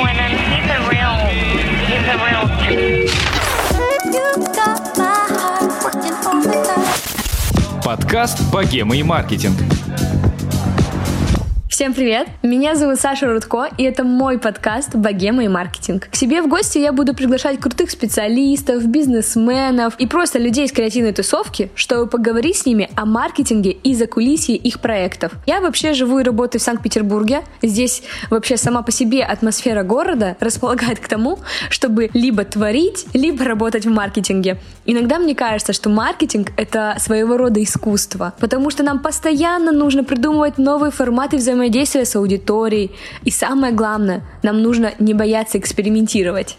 Quentin. He's a real, he's real. Подкаст «Богема и маркетинг». Всем привет! Меня зовут Саша Рудко, и это мой подкаст «Богема и маркетинг». К себе в гости я буду приглашать крутых специалистов, бизнесменов и просто людей из креативной тусовки, чтобы поговорить с ними о маркетинге и закулисье их проектов. Я вообще живу и работаю в Санкт-Петербурге. Здесь вообще сама по себе атмосфера города располагает к тому, чтобы либо творить, либо работать в маркетинге. Иногда мне кажется, что маркетинг — это своего рода искусство, потому что нам постоянно нужно придумывать новые форматы взаимодействия с аудиторией. И самое главное, нам нужно не бояться экспериментировать.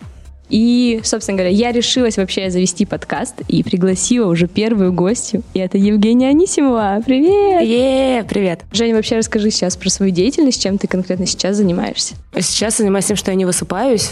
И, собственно говоря, я решилась вообще завести подкаст и пригласила уже первую гостью. И это Евгения Анисимова. Привет! Е, привет. Женя, вообще расскажи сейчас про свою деятельность, чем ты конкретно сейчас занимаешься. Сейчас занимаюсь тем, что я не высыпаюсь.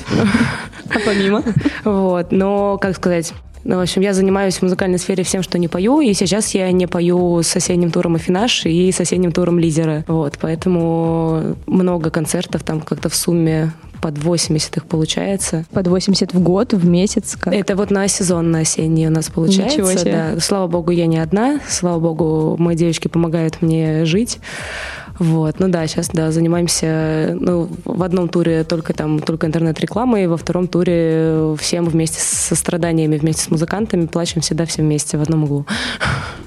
А помимо? Вот, но, как сказать, ну, в общем, я занимаюсь в музыкальной сфере всем, что не пою, и сейчас я не пою с соседним туром Афинаж и соседним туром Лидера. Вот, поэтому много концертов там как-то в сумме под 80 их получается. Под 80 в год, в месяц? Как? Это вот на сезон, на осенний у нас получается. Ничего себе. Да. Слава богу, я не одна. Слава богу, мои девочки помогают мне жить. Вот, ну да, сейчас, да, занимаемся, ну, в одном туре только там, только интернет-рекламой, во втором туре всем вместе со страданиями, вместе с музыкантами, плачем всегда все вместе в одном углу.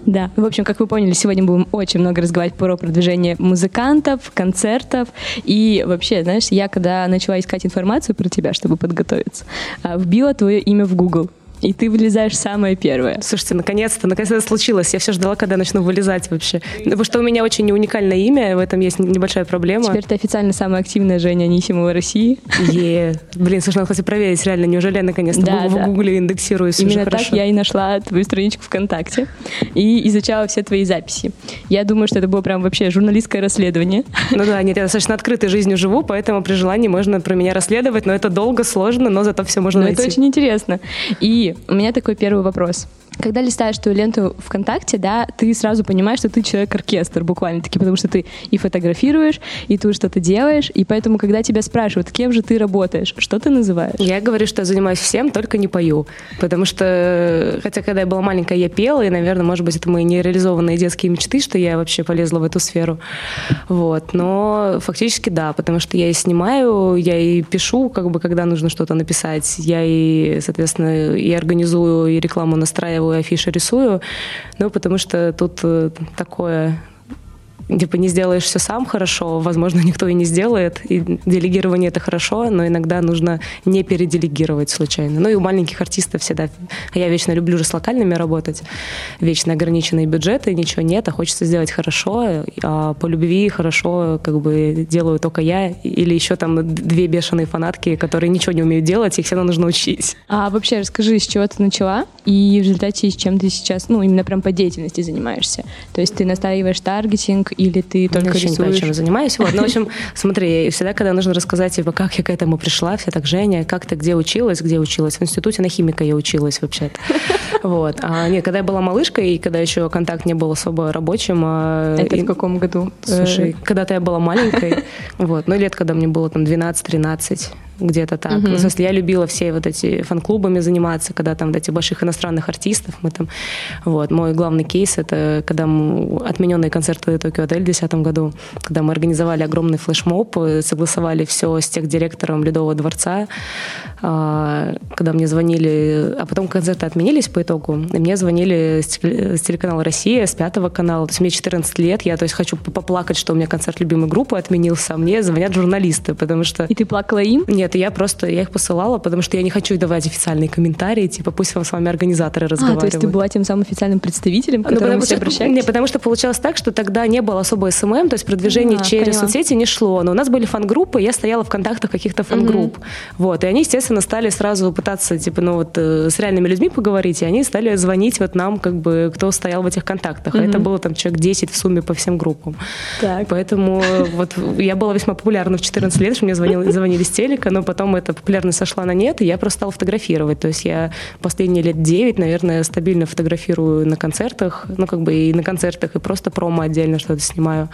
Да. В общем, как вы поняли, сегодня будем очень много разговаривать про продвижение музыкантов, концертов. И вообще, знаешь, я когда начала искать информацию про тебя, чтобы подготовиться, а, вбила твое имя в Google. И ты вылезаешь самое первое. Слушайте, наконец-то, наконец-то это случилось. Я все ждала, когда начну вылезать вообще. Потому что у меня очень не уникальное имя, в этом есть небольшая проблема. Теперь ты официально самая активная Женя Анисимова России. Е. Блин, слушай, надо хоть и проверить, реально, неужели я наконец-то Да, в да. гугле индексируюсь Именно уже так хорошо? я и нашла твою страничку ВКонтакте и изучала все твои записи. Я думаю, что это было прям вообще журналистское расследование. Ну да, нет, я достаточно открытой жизнью живу, поэтому при желании можно про меня расследовать, но это долго, сложно, но зато все можно Но найти. это очень интересно. И у меня такой первый вопрос. Когда листаешь твою ленту ВКонтакте, да, ты сразу понимаешь, что ты человек-оркестр буквально-таки, потому что ты и фотографируешь, и тут что-то делаешь, и поэтому, когда тебя спрашивают, кем же ты работаешь, что ты называешь? Я говорю, что я занимаюсь всем, только не пою. Потому что, хотя когда я была маленькая, я пела, и, наверное, может быть, это мои нереализованные детские мечты, что я вообще полезла в эту сферу. Вот. Но фактически да, потому что я и снимаю, я и пишу, как бы, когда нужно что-то написать. Я и, соответственно, и организую, и рекламу настраиваю, и афиши рисую. Ну, потому что тут э, такое типа не сделаешь все сам хорошо, возможно, никто и не сделает. И делегирование это хорошо, но иногда нужно не переделегировать случайно. Ну и у маленьких артистов всегда... Я вечно люблю же с локальными работать. Вечно ограниченные бюджеты, ничего нет, а хочется сделать хорошо. А по любви хорошо как бы делаю только я. Или еще там две бешеные фанатки, которые ничего не умеют делать, их все равно нужно учить. А вообще расскажи, с чего ты начала, и в результате с чем ты сейчас, ну, именно прям по деятельности занимаешься. То есть ты настаиваешь таргетинг, или ты только Я вообще не знаю, рисуешь? чем я занимаюсь. Вот. Ну, в общем, смотри, всегда, когда нужно рассказать, типа, как я к этому пришла, все так, Женя, как ты где училась, где училась? В институте на химика я училась вообще-то. Вот. А нет, когда я была малышкой, и когда еще контакт не был особо рабочим... а, Это и- в каком году? Слушай, Э, когда-то я была маленькой, вот, ну, лет, когда мне было там 12-13, где-то так. Ну, в смысле, я любила все вот эти фан-клубами заниматься, когда там вот эти больших иностранных артистов мы там... Вот, мой главный кейс — это когда отмененные концерты Tokio Hotel в 2010 году, когда мы организовали огромный флешмоб, э, согласовали все с техдиректором Ледового дворца, а, когда мне звонили, а потом концерты отменились по итогу, и мне звонили с, теле- с телеканала «Россия», с пятого канала, то есть мне 14 лет, я то есть хочу поплакать, что у меня концерт любимой группы отменился, а мне звонят журналисты, потому что И ты плакала им? нет, я просто, я их посылала, потому что я не хочу давать официальные комментарии, типа пусть вам с вами организаторы А, разговаривают. то есть ты была тем самым официальным представителем, к Ну, которому потому, все обращались? не, потому что получалось так, что тогда не было особо SMM, то есть продвижение А, через поняла. соцсети не шло. Но у нас были фан-группы, я стояла в контактах каких-то фан-групп. Вот, и они, естественно, стали сразу пытаться, типа, ну вот, э, с реальными людьми поговорить, и они стали звонить вот нам, как бы, кто стоял в этих контактах. А это было там человек 10 в сумме по всем группам. Так. Поэтому вот я была весьма популярна в 14 лет, что мне звонили, звонили с телека, но потом эта популярность сошла на нет, и я просто стала фотографировать. То есть я последние лет 9, наверное, стабильно фотографирую на концертах, ну как бы и на концертах, и просто промо отдельно что-то снимаю.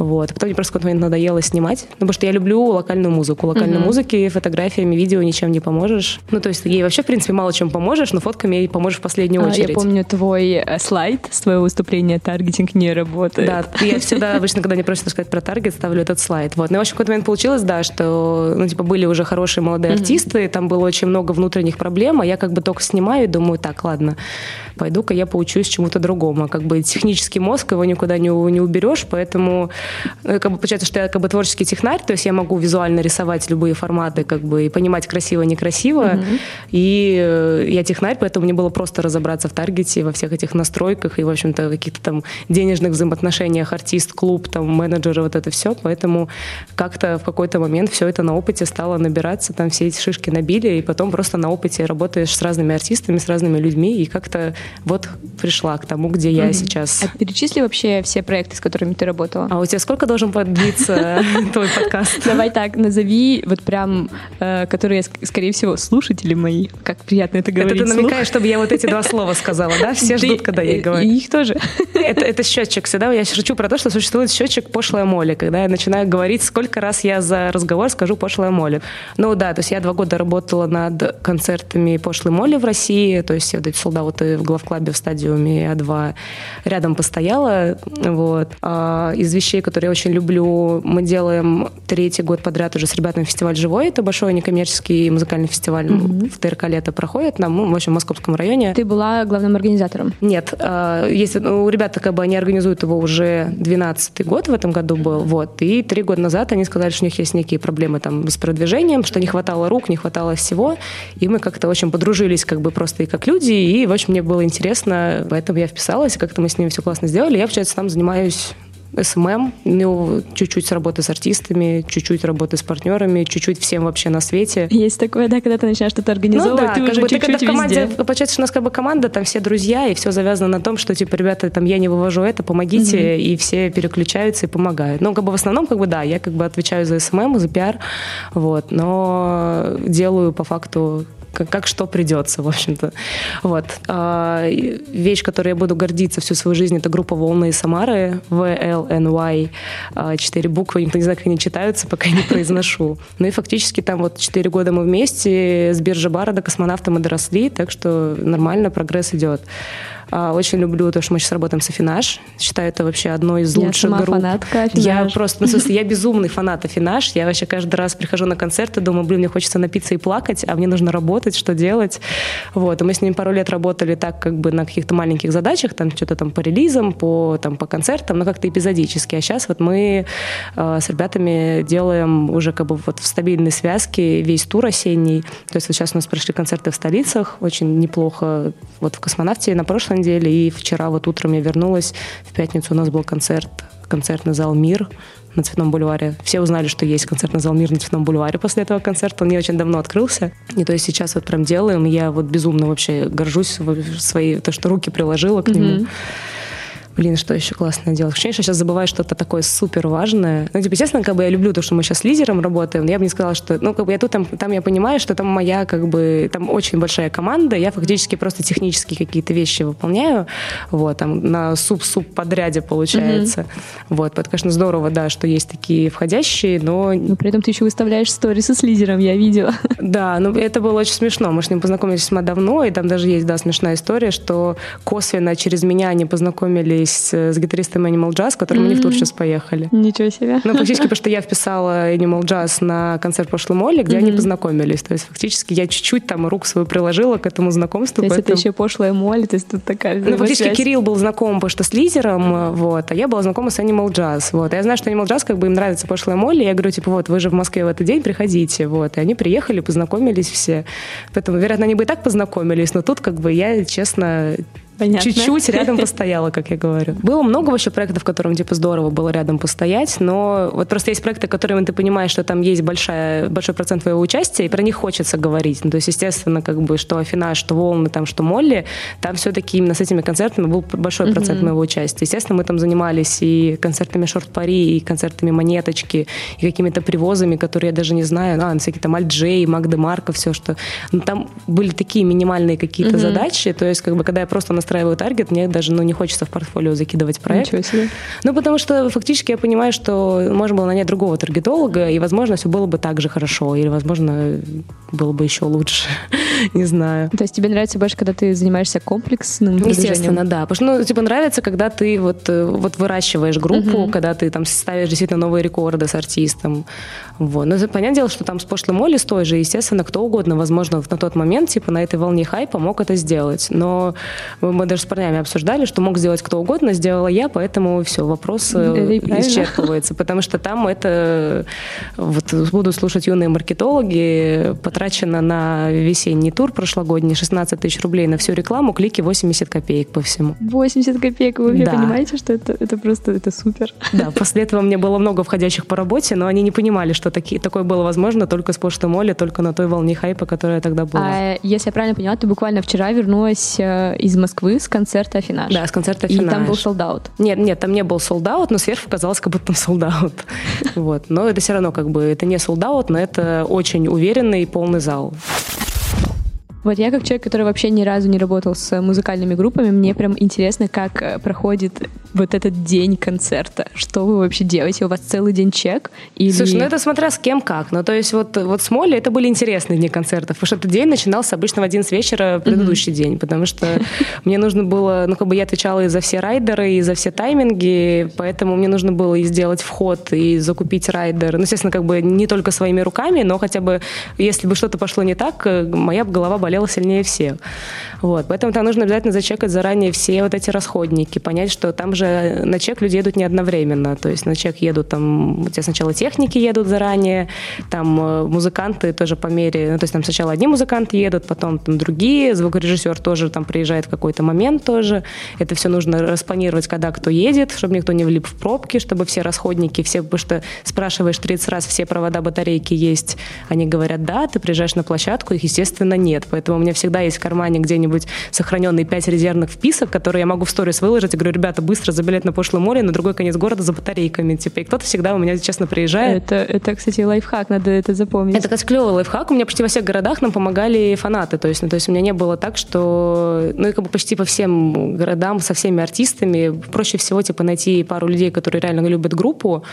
Вот. А потом мне просто в какой-то момент надоело снимать, ну, потому что я люблю локальную музыку. Локальной Мгм. музыке, фотографиями, видео ничем не поможешь. Ну, то есть ей вообще, в принципе, мало чем поможешь, но фотками ей поможешь в последнюю А, очередь. Я помню твой э, слайд с твоего выступления «Таргетинг не работает». Да, я всегда обычно, когда мне просят рассказать про таргет, ставлю этот слайд. Вот. Ну, в общем, в какой-то момент получилось, да, что, ну, типа, были уже хорошие молодые артисты, там было очень много внутренних проблем, а я как бы только снимаю и думаю, так, ладно, пойду-ка я поучусь чему-то другому. Как бы технический мозг, его никуда не, не уберешь, поэтому как бы получается, что я как бы творческий технарь, то есть я могу визуально рисовать любые форматы, как бы, и понимать красиво, некрасиво. И э, я технарь, поэтому мне было просто разобраться в таргете, во всех этих настройках и, в общем-то, каких-то там денежных взаимоотношениях артист, клуб, там, менеджеры, вот это все. Поэтому как-то в какой-то момент все это на опыте стало набираться, там все эти шишки набили, и потом просто на опыте работаешь с разными артистами, с разными людьми, и как-то вот пришла к тому, где я сейчас. А перечисли вообще все проекты, с которыми ты работала? А у тебя сколько должен продлиться твой подкаст? Давай так, назови вот прям, э, которые, ск- скорее всего, слушатели мои. Как приятно это Это говорить ты вслух. намекаешь, чтобы я вот эти два слова сказала, да? Все Ты- ждут, когда я их говорю. И их тоже. Это, это счетчик всегда. Я шучу про то, что существует счетчик пошлая моли, когда я начинаю говорить, сколько раз я за разговор скажу пошлая моли. Ну да, то есть я два года работала над концертами пошлой моли в России, то есть вот эти солдаты в главклабе в стадиуме А2 рядом постояла. Вот. А из вещей, которые я очень люблю, мы делаем третий год подряд уже с ребятами фестиваль «Живой». Это большой некоммерческий музыкальный фестиваль в ТРК «Лето» проходит, нам, ну, в общем, в московском районе. Ты была главным организатором. Нет, а, есть, ну, у ребят как бы они организуют его уже 12-й год в этом году был, вот, и три года назад они сказали, что у них есть некие проблемы там с продвижением, что не хватало рук, не хватало всего, и мы как-то очень подружились как бы просто и как люди, и, в общем, мне было интересно, поэтому я вписалась, и как-то мы с ними все классно сделали. Я, получается, там занимаюсь SMM, ну, чуть-чуть с работы с артистами, чуть-чуть работы с партнерами, чуть-чуть всем вообще на свете. Есть такое, да, когда ты начинаешь что-то организовывать, Ну да, ты как уже бы ты когда чуть-чуть в команде, везде. получается, что у нас как бы команда, там все друзья, и все завязано на том, что, типа, ребята, там, я не вывожу это, помогите, и все переключаются и помогают. Ну, как бы в основном, как бы, да, я как бы отвечаю за SMM, за пиар, вот, но делаю по факту как, как что придется, в общем-то. Вот. А, и вещь, которой я буду гордиться всю свою жизнь, это группа «Волны» из Самары, VLNY, а, четыре буквы, никто не знает, как они читаются, пока не произношу. Ну и фактически там вот четыре года мы вместе, с биржи бара до космонавта мы доросли, так что нормально, прогресс идет. А, Очень люблю то, что мы сейчас работаем с Афинаж. Считаю, это вообще одно из Я лучших сама групп. фанатка Я просто, ну, в смысле, я безумный фанат Афинаж. Я вообще каждый раз прихожу на концерты, думаю, блин, мне хочется напиться и плакать, а мне нужно работать, что делать. Вот. И мы с ними пару лет работали так, как бы на каких-то маленьких задачах, там что-то там по релизам, по, там, по концертам, но как-то эпизодически. А сейчас вот мы э, с ребятами делаем уже как бы вот в стабильной связке весь тур осенний. То есть вот сейчас у нас прошли концерты в столицах, очень неплохо. Вот в «Космонавте» на прошлой неделе, и вчера вот утром я вернулась. В пятницу у нас был концерт, концертный зал «Мир» на Цветном бульваре. Все узнали, что есть концертный зал «Мир» на Цветном бульваре после этого концерта. Он не очень давно открылся. И то есть сейчас вот прям делаем. Я вот безумно вообще горжусь своей, то, что руки приложила к нему. Блин, что еще классно делать? Ощущение, что я сейчас забываю что-то такое супер важное. Ну, типа, естественно, как бы я люблю то, что мы сейчас с лидером работаем, но я бы не сказала, что, ну, как бы я тут, там, там я понимаю, что там моя, как бы, там очень большая команда, я фактически просто технические какие-то вещи выполняю, вот, там, на суп-суп подряде получается. Вот, это, конечно, здорово, да, что есть такие входящие, но Но при этом ты еще выставляешь сторисы с лидером, я видела. да, ну это было очень смешно. Мы с ним познакомились весьма давно, и там даже есть, да, смешная история, что косвенно через меня они познакомились э, с гитаристом Animal Jazz, которым они в тур сейчас поехали. Ничего себе. Ну, фактически, потому что я вписала Animal Jazz на концерт прошлой Молли, где они познакомились. То есть, фактически, я чуть-чуть там рук свою приложила к этому знакомству. То есть это поэтому- еще пошлая моль, то есть тут такая ну, фактически взаимосвязь. Кирилл был знаком, потому что с лидером, э, вот, а я была знакома с Animal Jazz, вот. А я знаю, что Animal Jazz, как бы им нравится пошлая Молли, я говорю, типа, вот, вы же в Москве в этот день, приходите, вот. И они приехали, познакомились все. Поэтому, вероятно, они бы и так познакомились, но тут, как бы, я, честно, Понятно. чуть-чуть рядом постояла, как я говорю. Было много вообще проектов, в котором, типа, здорово было рядом постоять, но вот просто есть проекты, которыми ты понимаешь, что там есть большая, большой процент твоего участия, и про них хочется говорить. Ну, то есть, естественно, как бы, что Афина, что Волны, там, что Молли, там все-таки именно с этими концертами был большой процент моего участия. Естественно, мы там занимались и концертами Шорт-Пари, и концертами Монеточки, и какими-то привозами, которые я даже не знаю, а, всякие там Альджей, Магда Марка, все, что... Ну, там были такие минимальные какие-то задачи, то есть, как бы, когда я просто на выстраиваю таргет, мне даже ну, не хочется в портфолио закидывать проект. Ничего себе. Ну, потому что фактически я понимаю, что можно было нанять другого таргетолога, и, возможно, все было бы так же хорошо, или, возможно, было бы еще лучше. не знаю. То есть тебе нравится больше, когда ты занимаешься комплексным Естественно, продвижением? да. Потому что, ну, типа, нравится, когда ты вот, э, вот выращиваешь группу, когда ты там ставишь действительно новые рекорды с артистом. Вот. Но понятное дело, что там с пошлым Молли, с той же, естественно, кто угодно, возможно, на тот момент, типа, на этой волне хайпа мог это сделать. Но мы даже с парнями обсуждали, что мог сделать кто угодно, сделала я, поэтому все, вопрос э, правильно. исчерпывается. Потому что там это, вот буду слушать юные маркетологи, потрачено на весенний тур прошлогодний 16 тысяч рублей на всю рекламу, клики 80 копеек по всему. 80 копеек, вы вообще Да. понимаете, что это, это просто это супер? Да, после этого мне было много входящих по работе, но они не понимали, что таки, такое было возможно только с почты Молли, только на той волне хайпа, которая тогда была. А если я правильно поняла, ты буквально вчера вернулась э, из Москвы с концерта Афинаж. Да, с концерта И там был «Афинаж». солдат. Нет, нет, там не был солдат, но сверху казалось, как будто там солдат. Вот. Но это все равно как бы, это не солдат, но это очень уверенный и полный зал. Вот я как человек, который вообще ни разу не работал с музыкальными группами, мне прям интересно, как э, проходит вот этот день концерта. Что вы вообще делаете? У вас целый день чек? Или... Слушай, ну это смотря с кем как. Ну, то есть вот, вот с Молли это были интересные дни концертов, потому что этот день начинался обычно в 11 вечера предыдущий день, потому что мне нужно было, ну, как бы я отвечала и за все райдеры, и за все тайминги, поэтому мне нужно было и сделать вход, и закупить райдер. Ну, естественно, как бы не только своими руками, но хотя бы, если бы что-то пошло не так, э, моя бы голова болела сильнее всех. Вот. Поэтому там нужно обязательно зачекать заранее все вот эти расходники, понять, что там же на чек люди едут не одновременно. То есть на чек едут там, у тебя сначала техники едут заранее, там э, музыканты тоже по мере, ну, то есть там сначала одни музыканты едут, потом там другие, звукорежиссер тоже там приезжает в какой-то момент тоже. Это все нужно распланировать, когда кто едет, чтобы никто не влип в пробки, чтобы все расходники, все, потому что спрашиваешь 30 раз, все провода батарейки есть, они говорят, да, ты приезжаешь на площадку, их, естественно, нет. Поэтому у меня всегда есть в кармане где-нибудь сохраненные 5 резервных вписок, которые я могу в сторис выложить и говорю, ребята, быстро за билет на пошлое море на другой конец города за батарейками. Типа, и кто-то всегда у меня, честно, приезжает. Это, это, кстати, лайфхак, надо это запомнить. Это, кстати, клевый лайфхак. У меня почти во всех городах нам помогали фанаты. То есть, ну, то есть у меня не было так, что... Ну, и как бы почти по всем городам со всеми артистами проще всего, типа, найти пару людей, которые реально любят группу,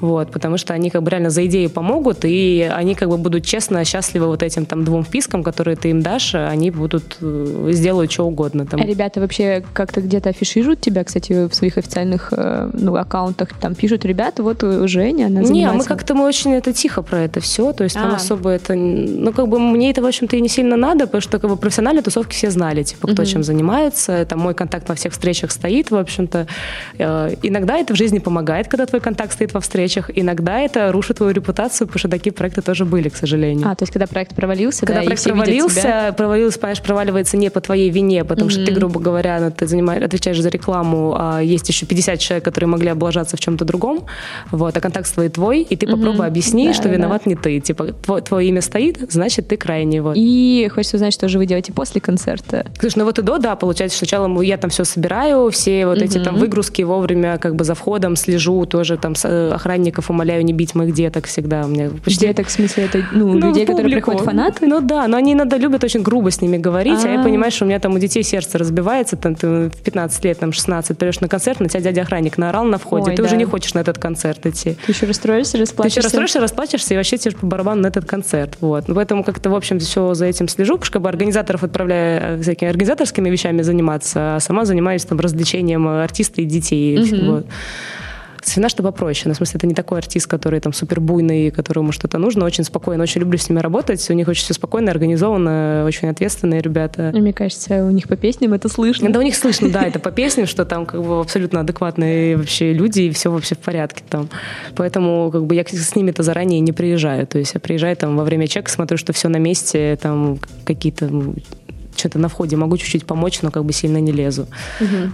вот, потому что они как бы реально за идею помогут, и они как бы будут честно счастливы вот этим там двум впискам, которые ты им дашь, они будут э, сделают что угодно. Там. А ребята вообще как-то где-то афишируют тебя, кстати, в своих официальных э, ну, аккаунтах? Там пишут, ребята, вот э, Женя, она Не, занимается... мы как-то мы очень это тихо про это все, то есть там А. особо это, ну как бы мне это в общем-то и не сильно надо, потому что как бы профессиональные тусовки все знали, типа кто чем занимается, там мой контакт во всех встречах стоит, в общем-то. Иногда это в жизни помогает, когда твой контакт стоит во встречах, иногда это рушит твою репутацию, потому что такие проекты тоже были, к сожалению. А, то есть когда проект провалился, Когда да, проект провалился, тебя. провалился, понимаешь, проваливается не по твоей вине, потому что ты, грубо говоря, ну, ты занимаешь, отвечаешь за рекламу, а есть еще 50 человек, которые могли облажаться в чем-то другом, вот, а контакт твой твой, и ты попробуй объясни, Да, что да. виноват не ты. Типа, твое, твое имя стоит, значит, ты крайний. Вот. И хочется узнать, что же вы делаете после концерта. Слушай, ну вот и до, да, получается, сначала я там все собираю, все вот эти там выгрузки вовремя как бы за входом слежу, тоже там э, охранников умоляю не бить моих деток всегда. У меня почти Деток, в смысле, это ну, Ну, людей, которые публику. приходят фанаты? Ну да, но они иногда любят очень грубо с ними говорить, а, я А. понимаю, что у меня там у детей сердце разбивается, там ты в 15 лет, там 16, придешь на концерт, на тебя дядя-охранник наорал на входе, Ой, ты уже да. не хочешь на этот концерт идти. Ты еще расстроишься, Ты еще расплачешься? расстроишься, расплачешься, и вообще тебе по барабану на этот концерт. Вот. Ну, Поэтому как-то, в общем, все за этим слежу, потому что как бы организаторов отправляю э, всякими организаторскими вещами заниматься, а сама занимаюсь там развлечением артиста и детей. Вот. Свина, что попроще. Ну, в смысле, это не такой артист, который там супер буйный, которому что-то нужно. Очень спокойно, очень люблю с ними работать. У них очень все спокойно, организовано, очень ответственные ребята. Мне кажется, у них по песням это слышно. Да у них слышно, да, это по песням, что там как бы абсолютно адекватные вообще люди, и все вообще в порядке там. Поэтому как бы я с ними-то заранее не приезжаю. То есть я приезжаю там во время чека, смотрю, что все на месте, там какие-то ну, что-то на входе могу чуть-чуть помочь, но как бы сильно не лезу.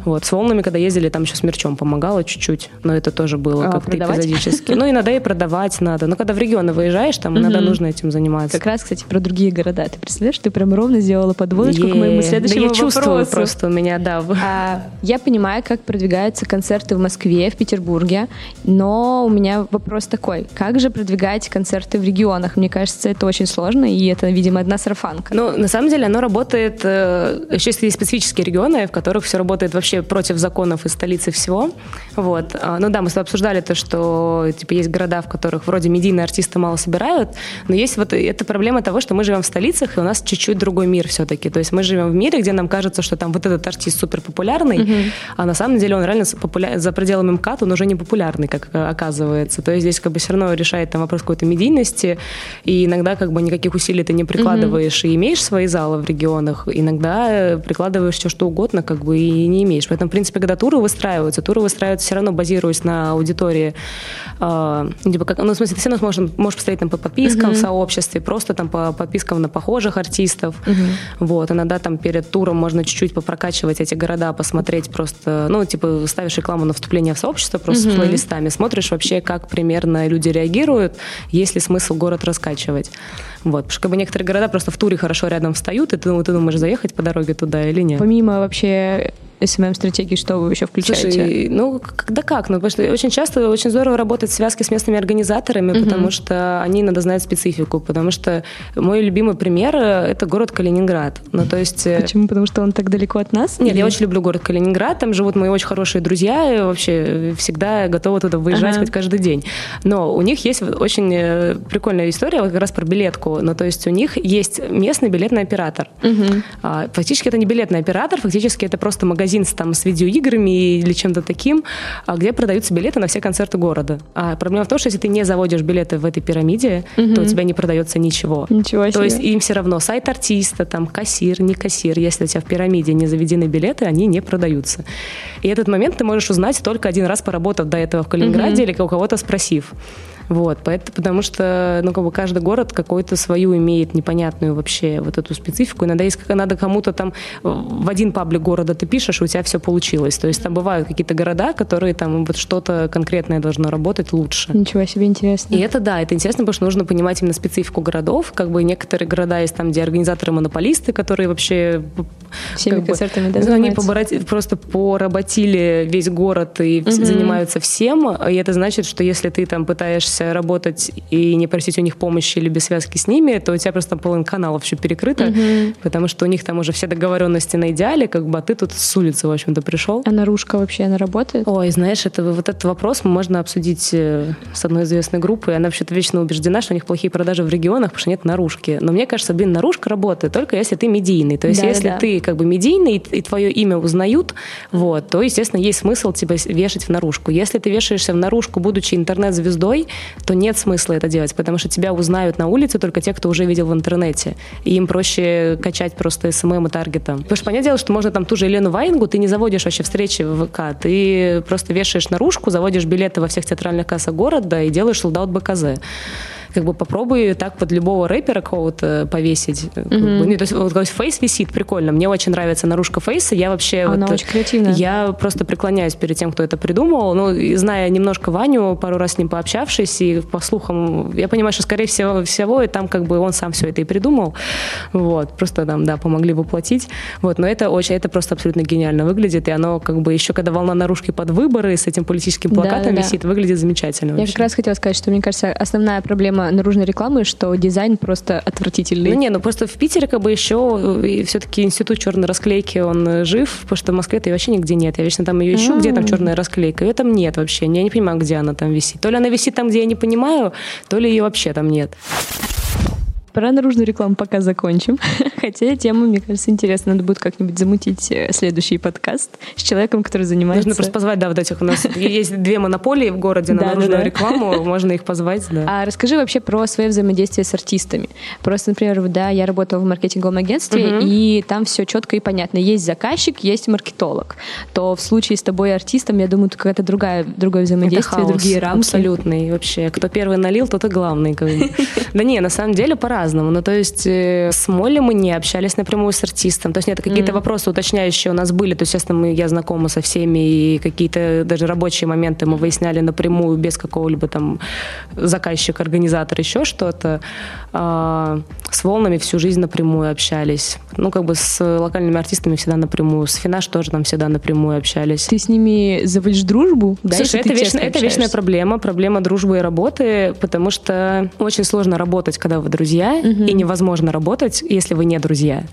Вот. С волнами, когда ездили, там еще с мерчом помогала чуть-чуть, но это тоже было А, как-то продавать? эпизодически. Ну, иногда и продавать надо. Но когда в регионы выезжаешь, там иногда нужно этим заниматься. Как раз, кстати, про другие города. Ты представляешь, ты прям ровно сделала подводочку к Е, моему да следующему я чувствую просто у меня, да. А, я понимаю, как продвигаются концерты в Москве, в Петербурге, но у меня вопрос такой. Как же продвигаете концерты в регионах? Мне кажется, это очень сложно, и это, видимо, одна сарафанка. Ну, на самом деле, оно работает работает, э, еще есть специфические регионы, в которых все работает вообще против законов и столицы всего. Вот. А, Ну да, мы с тобой обсуждали то, что типа есть города, в которых вроде медийные артисты мало собирают, но есть вот эта проблема того, что мы живем в столицах, и у нас чуть-чуть другой мир все-таки. То есть мы живем в мире, где нам кажется, что там вот этот артист супер популярный, а на самом деле он реально популя- за пределами МКАД он уже не популярный, как э, оказывается. То есть здесь как бы все равно решает там вопрос какой-то медийности, и иногда как бы никаких усилий ты не прикладываешь и имеешь свои залы в регионах, иногда э, прикладываешь все что угодно, как бы и не имеешь. Поэтому, в принципе, когда туры выстраиваются, туры выстраиваются все равно базируясь на аудитории, э, типа как, ну, в смысле, ты все равно можешь, можешь посмотреть там по подпискам в сообществе, просто там по подпискам на похожих артистов. Вот, иногда там перед туром можно чуть-чуть попрокачивать эти города, посмотреть просто, ну, типа, ставишь рекламу на вступление в сообщество просто с плейлистами, смотришь вообще, как примерно люди реагируют, есть ли смысл город раскачивать. Вот, потому что как бы некоторые города просто в туре хорошо рядом встают, и ты, ну, ты думаешь, заехать по дороге туда или нет. Помимо вообще SMM-стратегии, что вы еще включаете? Слушай, ну, когда как? Ну, потому что очень часто очень здорово работать в связке с местными организаторами, потому что они надо знать специфику, потому что мой любимый пример э, – это город Калининград. Ну, то есть... э, Почему? Потому что он так далеко от нас? Нет, Или- я очень люблю город Калининград, там живут мои очень хорошие друзья, и вообще всегда готова туда выезжать Ага. хоть каждый день. Но у них есть очень э, прикольная история как раз про билетку. Ну, то есть у них есть местный билетный оператор. А, Фактически это не билетный оператор, фактически это просто магазин с, там, с видеоиграми или чем-то таким, а, где продаются билеты на все концерты города. А проблема в том, что если ты не заводишь билеты в этой пирамиде, то у тебя не продается ничего. Ничего То себе. есть им все равно сайт артиста, там кассир, не кассир. Если у тебя в пирамиде не заведены билеты, они не продаются. И этот момент ты можешь узнать только один раз, поработав до этого в Калининграде или у кого-то спросив. Вот, поэтому, потому что, ну, как бы каждый город какую-то свою имеет непонятную вообще вот эту специфику. Иногда есть, надо кому-то там в один паблик города ты пишешь, и у тебя все получилось. То есть там бывают какие-то города, которые там вот что-то конкретное должно работать лучше. Ничего себе интересно. И это да, это интересно, потому что нужно понимать именно специфику городов. Как бы некоторые города есть там, где организаторы-монополисты, которые вообще... Всеми как бы, концертами, да, ну, Они побороти- просто поработили весь город и вс- занимаются всем. И это значит, что если ты там пытаешься работать и не просить у них помощи или без связки с ними, то у тебя просто половина каналов еще перекрыто, потому что у них там уже все договоренности на идеале, как бы, а ты тут с улицы, в общем-то, пришел. А наружка вообще, она работает? Ой, знаешь, это, вот этот вопрос можно обсудить э, с одной известной группой. Она вообще-то вечно убеждена, что у них плохие продажи в регионах, потому что нет наружки. Но мне кажется, блин, наружка работает только если ты медийный. То есть Да, если да. ты как бы медийный, и, твое имя узнают, вот, то, естественно, есть смысл тебя с- вешать в наружку. Если ты вешаешься в наружку, будучи интернет-звездой, то нет смысла это делать, потому что тебя узнают на улице только те, кто уже видел в интернете. И им проще качать просто SMM и таргетом. Потому что понятное дело, что можно там ту же Елену Ваенгу, ты не заводишь вообще встречи в ВК, ты просто вешаешь наружку, заводишь билеты во всех театральных кассах города и делаешь sold out БКЗ. Как бы попробуй так под любого рэпера кого-то повесить. Как бы, ну, то есть, вот, то есть Face висит, прикольно. Мне очень нравится наружка Face'а. Я вообще... Она вот, очень креативная. Я просто преклоняюсь перед тем, кто это придумал. Ну, зная немножко Ваню, пару раз с ним пообщавшись, и по слухам, я понимаю, что, скорее всего, всего и там как бы он сам все это и придумал. Вот. Просто там, да, помогли воплотить. Вот. Но это очень, это просто абсолютно гениально выглядит. И оно как бы еще, когда волна наружки под выборы с этим политическим Да, плакатом да, да. висит, выглядит замечательно. Я вообще. как раз хотела сказать, что мне кажется, основная проблема наружной рекламы, что дизайн просто отвратительный. Ну не, ну просто в Питере как бы еще все-таки институт черной расклейки, он э, жив, потому что в Москве-то вообще нигде нет. Я вечно там ее ищу, где там черная расклейка. Ее там нет вообще. Я не понимаю, где она там висит. То ли она висит там, где я не понимаю, то ли ее вообще там нет. Про наружную рекламу пока закончим. Хотя тема, мне кажется, интересна. Надо будет как-нибудь замутить э, следующий подкаст с человеком, который занимается... Нужно просто позвать, да, вот этих у нас есть две монополии в городе на наружную рекламу, можно их позвать, да. А расскажи вообще про свое взаимодействие с артистами. Просто, например, да, я работала в маркетинговом агентстве, и там все четко и понятно. Есть заказчик, есть маркетолог. То в случае с тобой и артистом, я думаю, это какая-то другая, другое взаимодействие, хаос другие рамки. абсолютный вообще. Кто первый налил, тот и главный. Да не, на самом деле по-разному. Ну, то есть э, с Молли мы не общались напрямую с артистом. То есть нет, какие-то вопросы уточняющие у нас были. То есть, естественно, мы, я знакома со всеми, и какие-то даже рабочие моменты мы выясняли напрямую, без какого-либо там заказчика, организатора, еще что-то. А, с волнами всю жизнь напрямую общались. Ну, как бы с локальными артистами всегда напрямую. С Финаш тоже там всегда напрямую общались. Ты с ними заводишь дружбу? Да, Слушай, это, честно это вечная проблема, проблема дружбы и работы, потому что очень сложно работать, когда вы друзья, и невозможно работать, если вы не друзья друзья.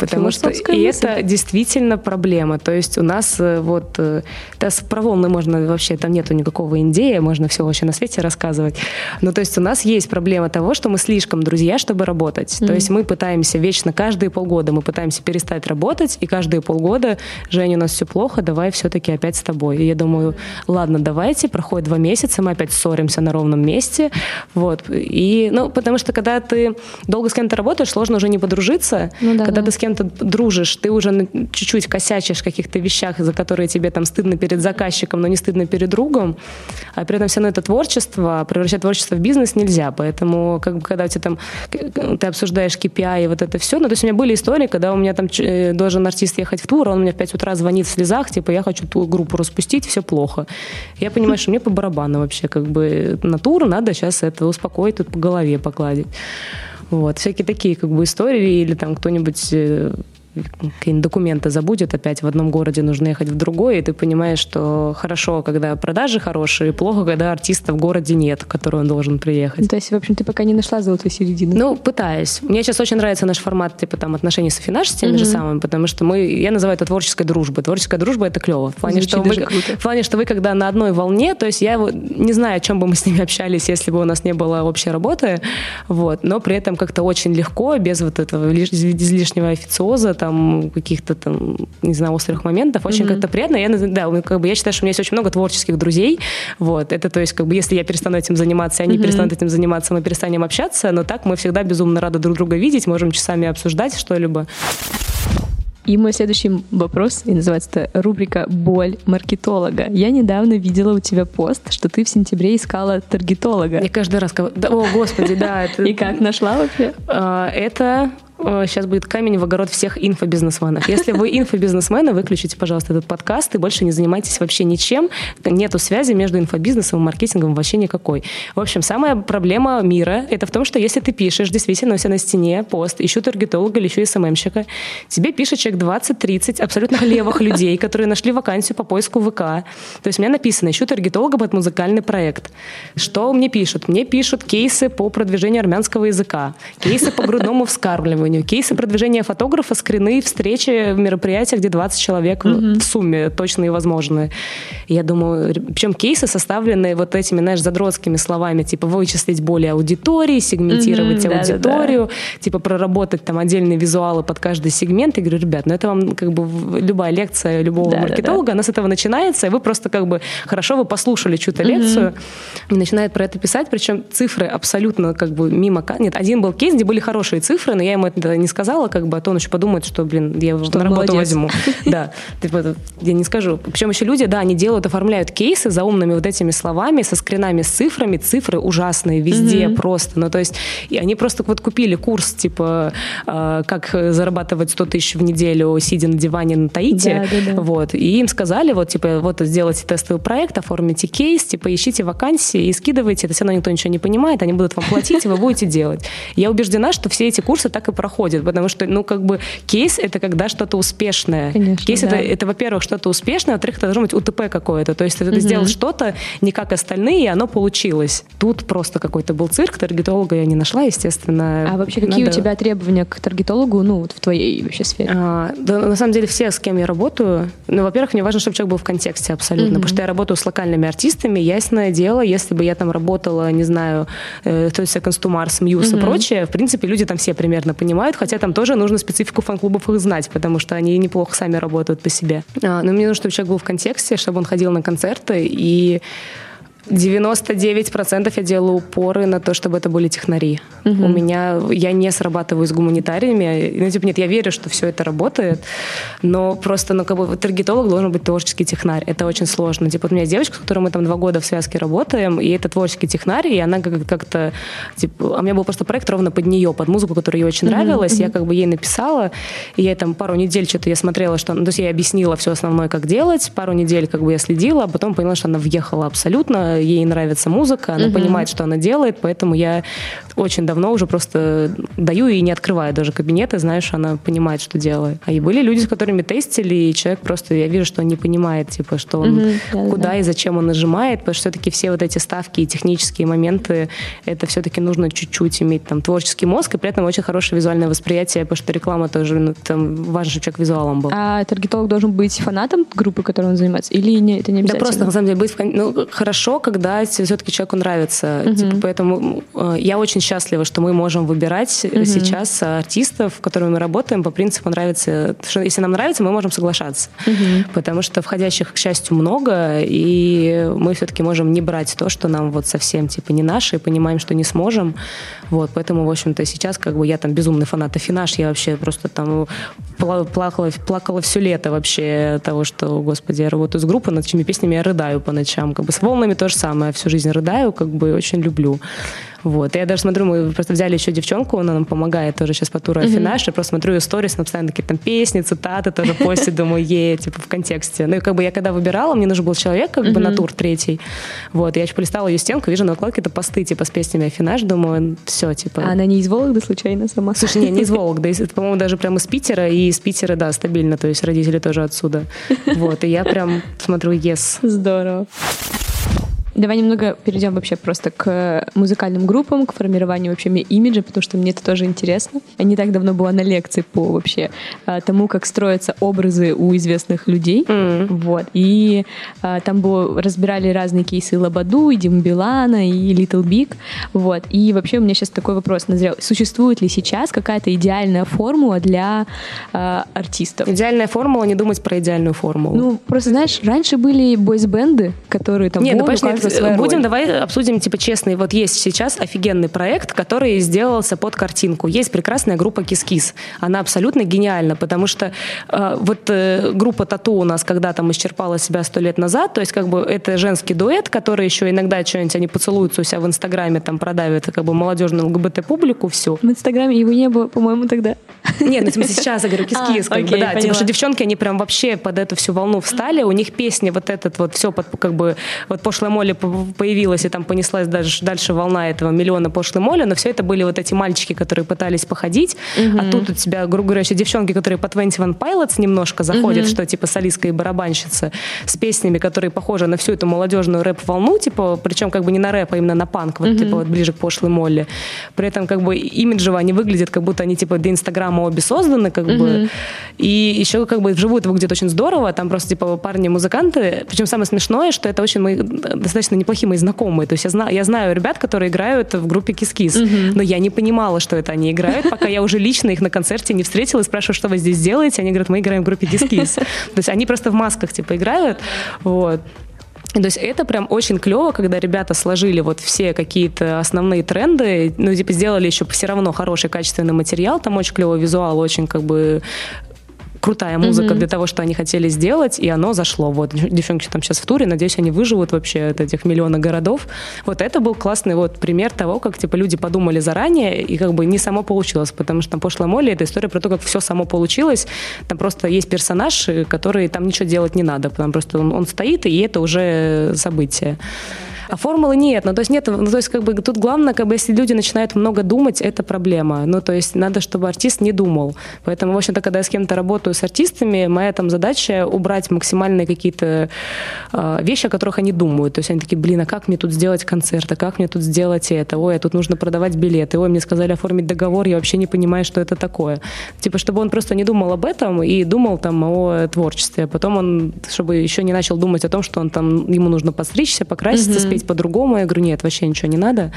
Потому что и мысль. это действительно проблема. То есть у нас э, вот э, да, с- про волны можно вообще, там нету никакого индея, можно все вообще на свете рассказывать. Но то есть у нас есть проблема того, что мы слишком друзья, чтобы работать. То есть мы пытаемся вечно, каждые полгода мы пытаемся перестать работать, и каждые полгода, Женя, у нас все плохо, давай все-таки опять с тобой. И я думаю, ладно, давайте, проходит два месяца, мы опять ссоримся на ровном месте. Вот. И, ну, потому что когда ты долго с кем-то работаешь, сложно уже не подружиться. Ну да, когда да. ты с кем-то дружишь, ты уже чуть-чуть косячишь в каких-то вещах, за которые тебе там стыдно перед заказчиком, но не стыдно перед другом, а при этом все равно это творчество, а превращать творчество в бизнес нельзя, поэтому как бы когда у тебя там к- ты обсуждаешь KPI и вот это все, ну то есть у меня были истории, когда у меня там э, должен артист ехать в тур, он мне в 5 утра звонит в слезах, типа я хочу ту группу распустить, все плохо. Я понимаю, что мне по барабану вообще, как бы на тур надо сейчас это успокоить, тут по голове покладить. Вот, всякие такие как бы истории, или там кто-нибудь э, какие-нибудь документы забудет опять в одном городе, нужно ехать в другой, и ты понимаешь, что хорошо, когда продажи хорошие, плохо, когда артиста в городе нет, к которому он должен приехать. То есть, в общем, ты пока не нашла золотой середины. Ну, пытаюсь. Мне сейчас очень нравится наш формат, типа, там, отношений с Афинаж, с теми же самыми, потому что мы, я называю это творческой дружбой. Творческая дружба — это клево. В плане, Звучит что вы, круто. в плане, что вы когда на одной волне, то есть я не знаю, о чем бы мы с ними общались, если бы у нас не было общей работы, вот, но при этом как-то очень легко, без вот этого лиш- излишнего официоза, там, каких-то там, не знаю, острых моментов, очень как-то приятно. Я, да, как бы я считаю, что у меня есть очень много творческих друзей, вот, это, то есть, как бы, если я перестану этим заниматься, и они перестанут этим заниматься, мы перестанем общаться, но так мы всегда безумно рады друг друга видеть, можем часами обсуждать что-либо. И мой следующий вопрос, и называется это рубрика «Боль маркетолога». Я недавно видела у тебя пост, что ты в сентябре искала таргетолога. Я каждый раз... говорю, да, о, господи, да, это... И как, нашла вообще? А, Это сейчас будет камень в огород всех инфобизнесменов. Если вы инфобизнесмены, выключите, пожалуйста, этот подкаст и больше не занимайтесь вообще ничем. Нету связи между инфобизнесом и маркетингом вообще никакой. В общем, самая проблема мира это в том, что если ты пишешь действительно у себя на стене пост, ищу таргетолога или ищу СММщика, тебе пишет человек 20-30 абсолютно левых людей, которые нашли вакансию по поиску ВК. То есть у меня написано, ищу таргетолога под музыкальный проект. Что мне пишут? Мне пишут кейсы по продвижению армянского языка, кейсы по грудному вскармливанию, кейсы продвижения фотографа, скрины, встречи в мероприятиях, где 20 человек в- в сумме точно и возможны. Я думаю, причем кейсы составлены вот этими, знаешь, задротскими словами, типа вычислить более аудитории, сегментировать да-да-да. аудиторию, типа проработать там отдельные визуалы под каждый сегмент. Я говорю, ребят, ну это вам как бы любая лекция любого Да-да-да. маркетолога, она с этого начинается, и вы просто как бы хорошо вы послушали чью-то лекцию и начинает про это писать, причем цифры абсолютно как бы мимо... Нет, один был кейс, где были хорошие цифры, но я ему это не сказала, как бы, а то он еще подумает, что, блин, я его Что на работу молодец. возьму. Да, типа, я не скажу. Причем еще люди, да, они делают, оформляют кейсы за умными вот этими словами, со скринами, с цифрами. Цифры ужасные везде просто. Ну, то есть, и они просто вот купили курс, типа, э, как зарабатывать 100 тысяч в неделю, сидя на диване на Таити. Да, да, да. Вот. И им сказали, вот, типа, вот сделайте тестовый проект, оформите кейс, типа, ищите вакансии и скидывайте. Это все равно никто ничего не понимает, они будут вам платить, и вы будете делать. Я убеждена, что все эти курсы так и проходят, потому что, ну, как бы, кейс — это когда что-то успешное. Конечно, кейс да. это, это, во-первых, что-то успешное, во-вторых, это должно быть УТП какое-то. То есть ты сделал что-то не как остальные, и оно получилось. Тут просто какой-то был цирк, таргетолога я не нашла, естественно. А вообще, какие у Надо- тебя требования к таргетологу, ну, вот в твоей вообще сфере? а, да, на самом деле все, с кем я работаю, ну, во-первых, мне важно, чтобы человек был в контексте абсолютно, потому что я работаю с локальными артистами, ясное дело, если бы я там работала, не знаю, э, то есть to Mars, Muse и прочее, в принципе, люди там все примерно понимают, хотя там тоже нужно специфику фан-клубов их знать, потому что они неплохо сами работают по себе. А, но мне нужно, чтобы человек был в контексте, чтобы он ходил на концерты, и 99% я делаю упоры на то, чтобы это были технари. У меня, я не срабатываю с гуманитариями. Ну, типа, нет, я верю, что все это работает, но просто, ну, как бы, таргетолог должен быть творческий технарь. Это очень сложно. Типа, вот у меня девочка, с которой мы там два года в связке работаем, и это творческий технарь, и она как- как-то, типа, а у меня был просто проект ровно под нее, под музыку, которая ей очень нравилась. Я как бы ей написала, и я там пару недель что-то я смотрела, что, ну, то есть я ей объяснила все основное, как делать, пару недель как бы я следила, а потом поняла, что она въехала абсолютно, ей нравится музыка, она понимает, что она делает, поэтому я очень давно уже просто даю и не открываю даже кабинеты, знаешь, она понимает, что делает. А и были люди, с которыми тестили, и человек просто, я вижу, что он не понимает, типа, что он, да-да-да. куда и зачем он нажимает, потому что все-таки все вот эти ставки и технические моменты, это все-таки нужно чуть-чуть иметь там творческий мозг, и при этом очень хорошее визуальное восприятие, потому что реклама тоже, ну, там важно, чтобы человек визуалом был. А таргетолог должен быть фанатом группы, которой он занимается? Или не, это не Да обязательно? просто, на самом деле, быть ну, хорошо, когда все-таки человеку нравится. Типа, поэтому э, я очень счастлива, что мы можем выбирать э, сейчас артистов, с которыми мы работаем, по принципу нравится. Что если нам нравится, мы можем соглашаться. Потому что входящих, к счастью, много, и мы все-таки можем не брать то, что нам вот совсем типа не наше, и понимаем, что не сможем. Вот, поэтому, в общем-то, сейчас как бы я там безумный фанат Афинаш, я вообще просто там пла- плакала, плакала все лето вообще того, что, господи, я работаю с группой, над чьими песнями я рыдаю по ночам. Как бы с волнами то же самое, всю жизнь рыдаю, как бы очень люблю. Вот. И я даже смотрю, мы просто взяли еще девчонку, она нам помогает тоже сейчас по туру Афинаш, я просто смотрю ее сторис, она постоянно такие там песни, цитаты тоже постит, думаю, е, типа в контексте. Ну и как бы я когда выбирала, мне нужен был человек как бы на тур третий. Вот, я еще полистала ее стенку, вижу на вкладке это посты типа с песнями Афинаш, думаю, все, типа. А она не из Вологды случайно сама? Слушай, не, не из Вологды, это, по-моему, даже прямо из Питера, и из Питера, да, стабильно, то есть родители тоже отсюда. Вот, и я прям смотрю, yes. Здорово. Давай немного перейдем вообще просто к музыкальным группам, к формированию вообще ми- имиджа, потому что мне это тоже интересно. Я не так давно была на лекции по вообще а, тому, как строятся образы у известных людей. Вот. И а, там было, разбирали разные кейсы Лободу, и Дим Билана, и Little Big. Вот. И вообще у меня сейчас такой вопрос назрел. Существует ли сейчас какая-то идеальная формула для а, артистов? Идеальная формула, не думать про идеальную формулу. Ну, просто, знаешь, раньше были бойсбенды, которые там Нет, ну, «Вот, у конечно, нет, своя будем роль». давай обсудим, типа, честный. Вот есть сейчас офигенный проект, который сделался под картинку. Есть прекрасная группа Кис-Кис. Она абсолютно гениальна, потому что э, вот э, группа Тату у нас когда-то исчерпала себя сто лет назад, то есть как бы это женский дуэт, который еще иногда что-нибудь они поцелуются у себя в Инстаграме, там продавят как бы молодежную ЛГБТ-публику всю. В Инстаграме его не было, по-моему, тогда. Нет, ну в смысле сейчас, я говорю, кис-кис, А, как бы, окей, да. Типа, поняла. что девчонки, они прям вообще под эту всю волну встали, у них песни, вот этот вот все, под, как бы, вот пошлая Молли появилась, и там понеслась дальше, дальше волна этого миллиона пошлой Молли, но все это были вот эти мальчики, которые пытались походить, а тут у тебя, грубо говоря, еще девчонки, которые по 21 Pilots немножко заходят, что типа солистка и барабанщица, с песнями, которые похожи на всю эту молодежную рэп-волну, типа, причем как бы не на рэп, а именно на панк, вот типа вот ближе к пошлой Молли. При этом как бы имиджево они выглядят, как будто они типа для Инстаграма обе созданы, как бы. И еще как бы вживую это выглядит очень здорово. Там просто типа парни-музыканты. Причем самое смешное, что это очень мои достаточно неплохие мои знакомые. То есть я знаю, я знаю ребят, которые играют в группе Кис-Кис. Но я не понимала, что это они играют, пока я уже лично их на концерте не встретила и спрашиваю, что вы здесь делаете. Они говорят, мы играем в группе Кис-Кис. То есть они просто в масках типа играют. Вот. То есть это прям очень клево, когда ребята сложили вот все какие-то основные тренды, ну, типа сделали еще все равно хороший качественный материал, там очень клевый визуал, очень как бы крутая музыка для того, что они хотели сделать, и оно зашло. Вот девчонки там сейчас в туре, надеюсь, они выживут вообще от этих миллиона городов. Вот это был классный вот пример того, как типа люди подумали заранее, и как бы не само получилось, потому что там пошлая Молли, это история про то, как все само получилось. Там просто есть персонаж, э, который там ничего делать не надо, там просто он, он стоит, и это уже событие. А формулы нет. Ну, то есть нет, ну, то есть как бы тут главное, как бы если люди начинают много думать, это проблема. Ну, то есть надо, чтобы артист не думал. Поэтому, в общем-то, когда я с кем-то работаю с артистами, моя там задача убрать максимальные какие-то э, вещи, о которых они думают. То есть они такие, блин, а как мне тут сделать концерт, а как мне тут сделать это? Ой, а тут нужно продавать билеты. Ой, мне сказали оформить договор, я вообще не понимаю, что это такое. Типа, чтобы он просто не думал об этом и думал там о творчестве. Потом он, чтобы еще не начал думать о том, что он там, ему нужно постричься, покраситься, спеть по-другому. Я говорю, нет, вообще ничего не надо.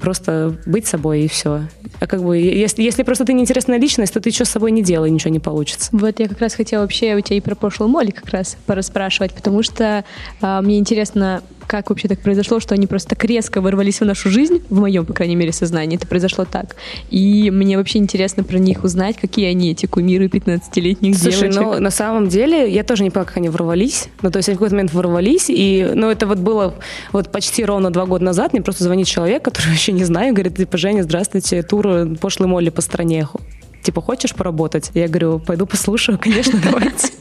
Просто быть собой и все. А как бы, если, если просто ты неинтересная личность, то ты что с собой не делай, ничего не получится. Вот я как раз хотела вообще у тебя и про прошлую Молли как раз пораспрашивать, потому что а, мне интересно, как вообще так произошло, что они просто так резко ворвались в нашу жизнь, в моем, по крайней мере, сознании, это произошло так. И мне вообще интересно про них узнать, какие они, эти кумиры 15-летних Слушай, девочек. ну на самом деле я тоже не поняла, как они ворвались. Ну, то есть они в какой-то момент ворвались, и ну, это вот было вот почти ровно два года назад. Мне просто звонит человек, который вообще не знаю, говорит, типа, Женя, здравствуйте, тур пошлый Молли по стране. Типа, хочешь поработать? Я говорю, пойду послушаю, конечно, давайте.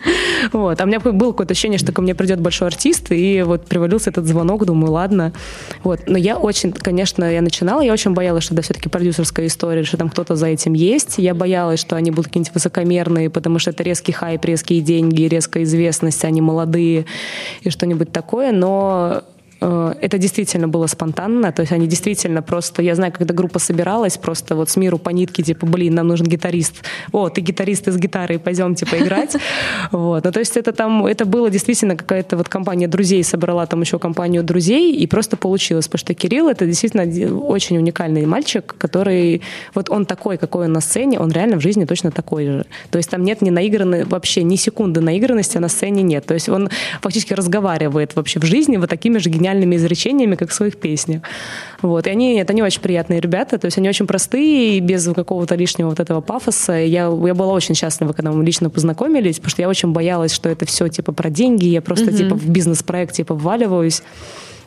Вот. А у меня было какое-то ощущение, что ко мне придет большой артист, и вот привалился этот звонок, думаю, ладно. Вот. Но я очень, конечно, я начинала, я очень боялась, что это все-таки продюсерская история, что там кто-то за этим есть. Я боялась, что они будут какие-нибудь высокомерные, потому что это резкий хайп, резкие деньги, резкая известность, они молодые и что-нибудь такое. Но это действительно было спонтанно, то есть они действительно просто, я знаю, когда группа собиралась, просто вот с миру по нитке, типа, блин, нам нужен гитарист, о, ты гитарист из гитары, пойдем, типа, играть. Вот. Ну, то есть это там, это было действительно какая-то вот компания друзей собрала там еще компанию друзей, и просто получилось, потому что Кирилл это действительно очень уникальный мальчик, который, вот он такой, какой он на сцене, он реально в жизни точно такой же. То есть там нет ни наигранной, вообще ни секунды наигранности, а на сцене нет. То есть он фактически разговаривает вообще в жизни вот такими же гениальными гениальными изречениями, как в своих песнях. Вот. И они, это не очень приятные ребята, то есть они очень простые, и без какого-то лишнего вот этого пафоса. Я, я была очень счастлива, когда мы лично познакомились, потому что я очень боялась, что это все типа про деньги, я просто mm-hmm. типа в бизнес-проект типа вваливаюсь.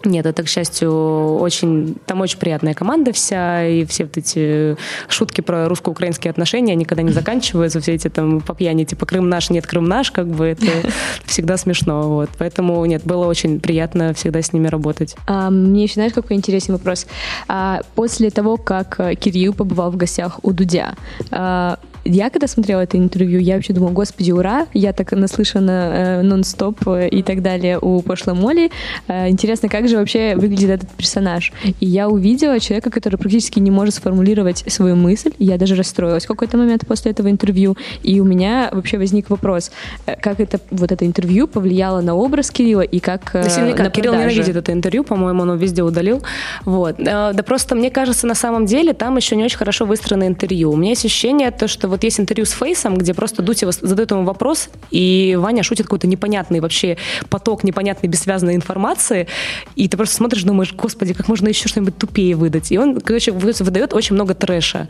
Нет, это, к счастью, очень... Там очень приятная команда вся, и все вот эти шутки про русско-украинские отношения никогда не заканчиваются, все эти там по пьяни, типа «Крым наш, нет, Крым наш», как бы это всегда смешно, вот. Поэтому, нет, было очень приятно всегда с ними работать. А, мне еще, знаешь, какой интересный вопрос? А, после того, как Кирилл побывал в гостях у Дудя, а, я когда смотрела это интервью, я вообще думала, господи, ура, я так наслышана э, нон-стоп э, и так далее у пошлой Молли. Э, интересно, как же вообще выглядит этот персонаж? И я увидела человека, который практически не может сформулировать свою мысль. Я даже расстроилась в какой-то момент после этого интервью. И у меня вообще возник вопрос, э, как это вот это интервью повлияло на образ Кирилла и как э, Наверняка. на Кирилл продажи. ненавидит это интервью, по-моему, он его везде удалил. Вот. Э, Да просто, мне кажется, на самом деле там еще не очень хорошо выстроено интервью. У меня есть ощущение, то, что вот есть интервью с Фейсом, где просто Дутева задает ему вопрос, и Ваня шутит какой-то непонятный вообще поток непонятной бессвязной информации, и ты просто смотришь, думаешь, господи, как можно еще что-нибудь тупее выдать. И он, короче, вы- выдает очень много трэша.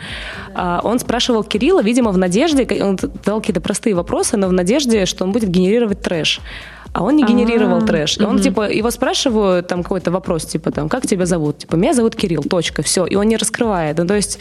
А, Он спрашивал Кирилла, видимо, в надежде, он дал какие-то простые вопросы, но в надежде, что он будет генерировать трэш. А он не генерировал А, трэш. И он, типа, его спрашивают, там, какой-то вопрос, типа, там, как тебя зовут? Типа, меня зовут Кирилл, точка, все. И он не раскрывает. Ну, то есть,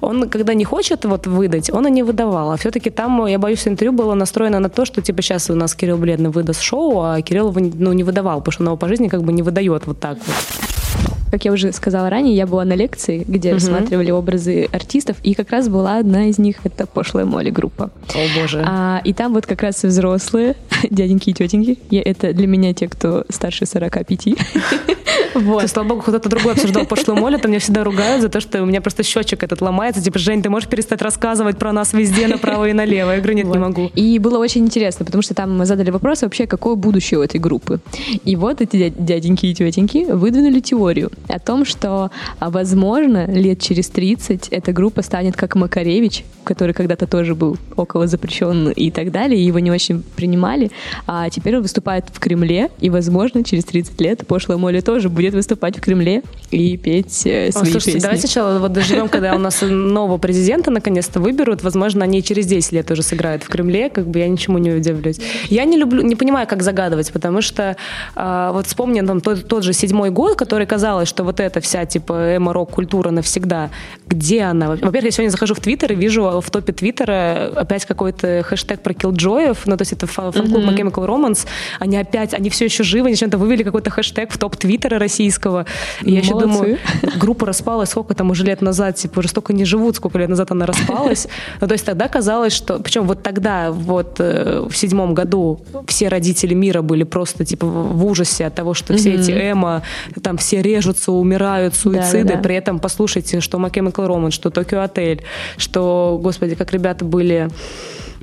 он, когда не хочет вот выдать, он и не выдавал. А все-таки там, я боюсь, интервью было настроено на то, что, типа, сейчас у нас Кирилл Бледный выдаст шоу, а Кирилл его, ну, не выдавал, потому что он его по жизни как бы не выдает вот так вот. Как я уже сказала ранее, я была на лекции, где рассматривали образы артистов, и как раз была одна из них, это пошлая Молли группа. О, боже. А, и там вот как раз и взрослые, дяденьки и тетеньки. Я, это для меня те, кто старше 45. Вот. есть, слава богу, кто-то другой обсуждал пошлую моль, то меня всегда ругают за то, что у меня просто счетчик этот ломается. Типа, Жень, ты можешь перестать рассказывать про нас везде, направо и налево? Я говорю, нет, не Вот. могу. И было очень интересно, потому что там задали вопрос вообще, какое будущее у этой группы. И вот эти дя- дяденьки и тетеньки выдвинули теорию о том, что, а, возможно, лет через 30 эта группа станет как Макаревич, который когда-то тоже был около запрещен и так далее, его не очень принимали, а теперь он выступает в Кремле, и, возможно, через 30 лет пошлая Молли тоже будет выступать в Кремле и петь э, О, свои Слушайте, песни. давай сначала вот доживем, когда у нас нового президента наконец-то выберут. Возможно, они через 10 лет уже сыграют в Кремле. Как бы я ничему не удивлюсь. Я не люблю, не понимаю, как загадывать, потому что а, вот вспомни там тот, тот же седьмой год, который казалось, что вот эта вся типа эмо-рок-культура навсегда. Где она? Во-первых, я сегодня захожу в Твиттер и вижу в топе Твиттера опять какой-то хэштег про киллджоев. Ну, то есть это фа- фан-клуб My Chemical Romance. Они опять, они все еще живы, они зачем-то вывели какой-то хэштег в топ Твиттера российского. Я еще думаю, группа распалась сколько там уже лет назад, типа уже столько не живут, сколько лет назад она распалась. Ну, то есть тогда казалось, что... Причем вот тогда, вот э, в седьмом году все родители мира были просто типа в ужасе от того, что все эти эмо, там все режутся, умирают, суициды. При этом послушайте, что My Chemical Romance, что Tokyo Hotel, что, господи, как ребята были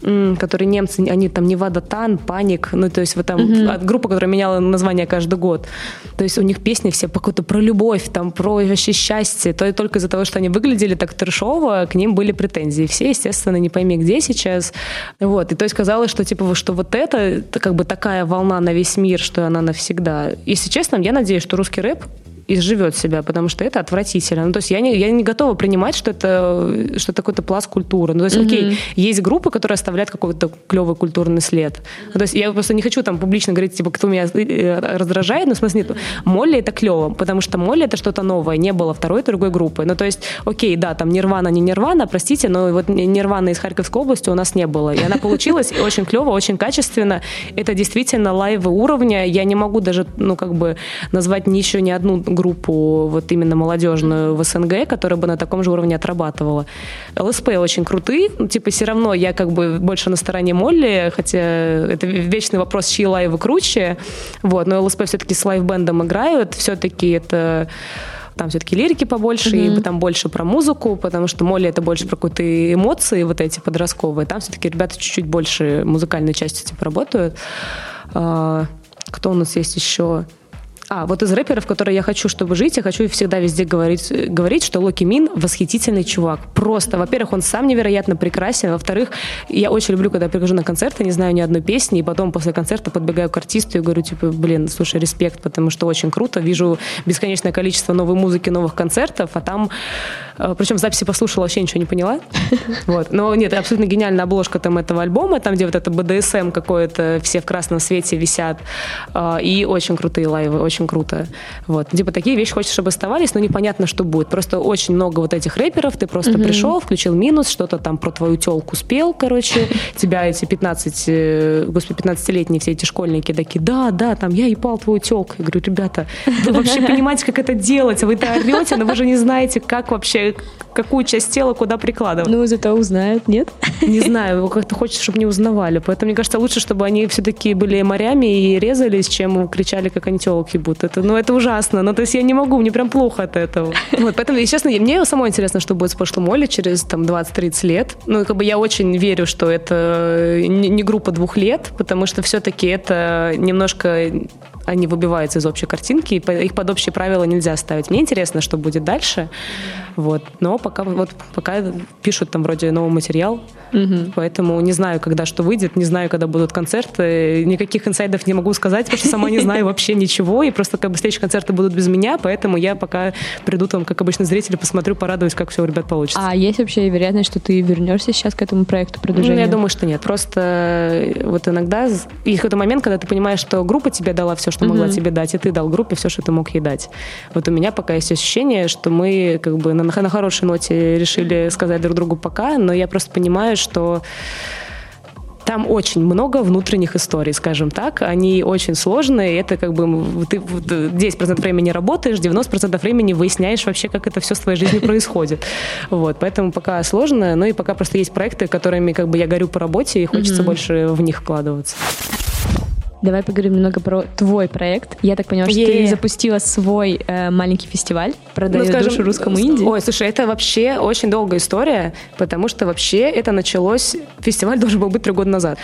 м, которые немцы, они там Невада Тан, Паник, ну то есть вот там от- группа, которая меняла название каждый год. То есть у них песни все по какой-то про любовь, там про вообще счастье. То и только из-за того, что они выглядели так трешово, к ним были претензии. Все, естественно, не пойми где сейчас. Вот. И то есть казалось, что типа что вот это, это как бы такая волна на весь мир, что она навсегда. Если честно, я надеюсь, что русский рэп изживет себя, потому что это отвратительно. Ну, то есть я не, я не готова принимать, что это, что это какой-то пласт культуры. Ну, то есть, Мгм. окей, есть группы, которые оставляют какой-то клевый культурный след. Ну, то есть я просто не хочу там публично говорить, типа, кто меня э, раздражает, но в смысле нет. Молли это клево, потому что Молли это что-то новое, не было второй другой группы. Ну, то есть, окей, да, там Нирвана, не Нирвана, простите, но вот Нирвана из Харьковской области у нас не было. И она получилась очень клево, очень качественно. Это действительно лайвы уровня. Я не могу даже, ну, как бы назвать еще ни одну группу вот именно молодежную в СНГ, которая бы на таком же уровне отрабатывала. ЛСП очень крутые, ну, типа все равно я как бы больше на стороне Молли, хотя это вечный вопрос, чьи лайвы круче, вот, но ЛСП все-таки с лайв-бендом играют, все-таки это там все-таки лирики побольше, и там больше про музыку, потому что Молли это больше про какие-то эмоции вот эти подростковые. Там все-таки ребята чуть-чуть больше музыкальной частью типа работают. А, Кто у нас есть еще? А, вот из рэперов, которые я хочу, чтобы жить, я хочу всегда везде говорить, говорить, что Loqiemean восхитительный чувак. Просто, во-первых, он сам невероятно прекрасен, во-вторых, я очень люблю, когда я прихожу на концерты, не знаю ни одной песни, и потом после концерта подбегаю к артисту и говорю, типа, блин, слушай, респект, потому что очень круто, вижу бесконечное количество новой музыки, новых концертов, а там, э, причем записи послушала, вообще ничего не поняла. Вот. Но нет, абсолютно гениальная обложка там этого альбома, там, где вот это БДСМ какое-то, все в красном свете висят, А, и очень крутые лайвы, очень круто. Вот. Типа такие вещи хочется, чтобы оставались, но непонятно, что будет. Просто очень много вот этих рэперов, ты просто пришел, включил минус, что-то там про твою телку спел, короче, тебя эти 15, э, господи, 15-летние все эти школьники такие, да, да, там, я ебал твою телку. Я говорю, ребята, вы вообще понимаете, как это делать? Вы это орете, но вы же не знаете, как вообще, какую часть тела куда прикладывать. Ну, зато узнают, нет? Не знаю, как-то хочется, чтобы не узнавали. Поэтому, мне кажется, лучше, чтобы они все-таки были морями и резались, чем кричали, как они телок ебут. Это, ну, это ужасно. Ну, то есть я не могу, мне прям плохо от этого. Вот, поэтому, и, честно, мне самой интересно, что будет с пошлым Молли через там 20-30 лет. Ну, как бы я очень верю, что это не группа двух лет, потому что все-таки это немножко они выбиваются из общей картинки, и их под общие правила нельзя ставить. Мне интересно, что будет дальше. Вот. Но пока, вот, пока пишут там вроде новый материал, поэтому не знаю, когда что выйдет, не знаю, когда будут концерты, никаких инсайдов не могу сказать, потому что сама не знаю вообще ничего, и просто как бы следующие концерты будут без меня, поэтому я пока приду там, как обычно, зрители, посмотрю, порадуюсь, как все у ребят получится. А есть вообще вероятность, что ты вернешься сейчас к этому проекту Ну, продолжения? я думаю, что нет. Просто э, вот иногда есть какой-то момент, когда ты понимаешь, что группа тебе дала все, что могла тебе дать, и ты дал группе все, что ты мог ей дать. Вот у меня пока есть ощущение, что мы как бы на, на хорошей ноте решили сказать друг другу пока, но я просто понимаю, что там очень много внутренних историй, скажем так. Они очень сложные. Это как бы ты вот, э, 10% времени работаешь, 90% времени выясняешь вообще, как это все с твоей жизнью происходит. Вот, поэтому пока сложно. Ну и пока просто есть проекты, которыми как бы я горю по работе, и хочется больше в них вкладываться. Давай поговорим немного про твой проект. Я так поняла, что ты запустила свой э, маленький фестиваль «Продаю Ну, скажем, душу русскому инди». Ой, слушай, это вообще очень долгая история, потому что вообще это началось... Фестиваль должен был быть три года назад.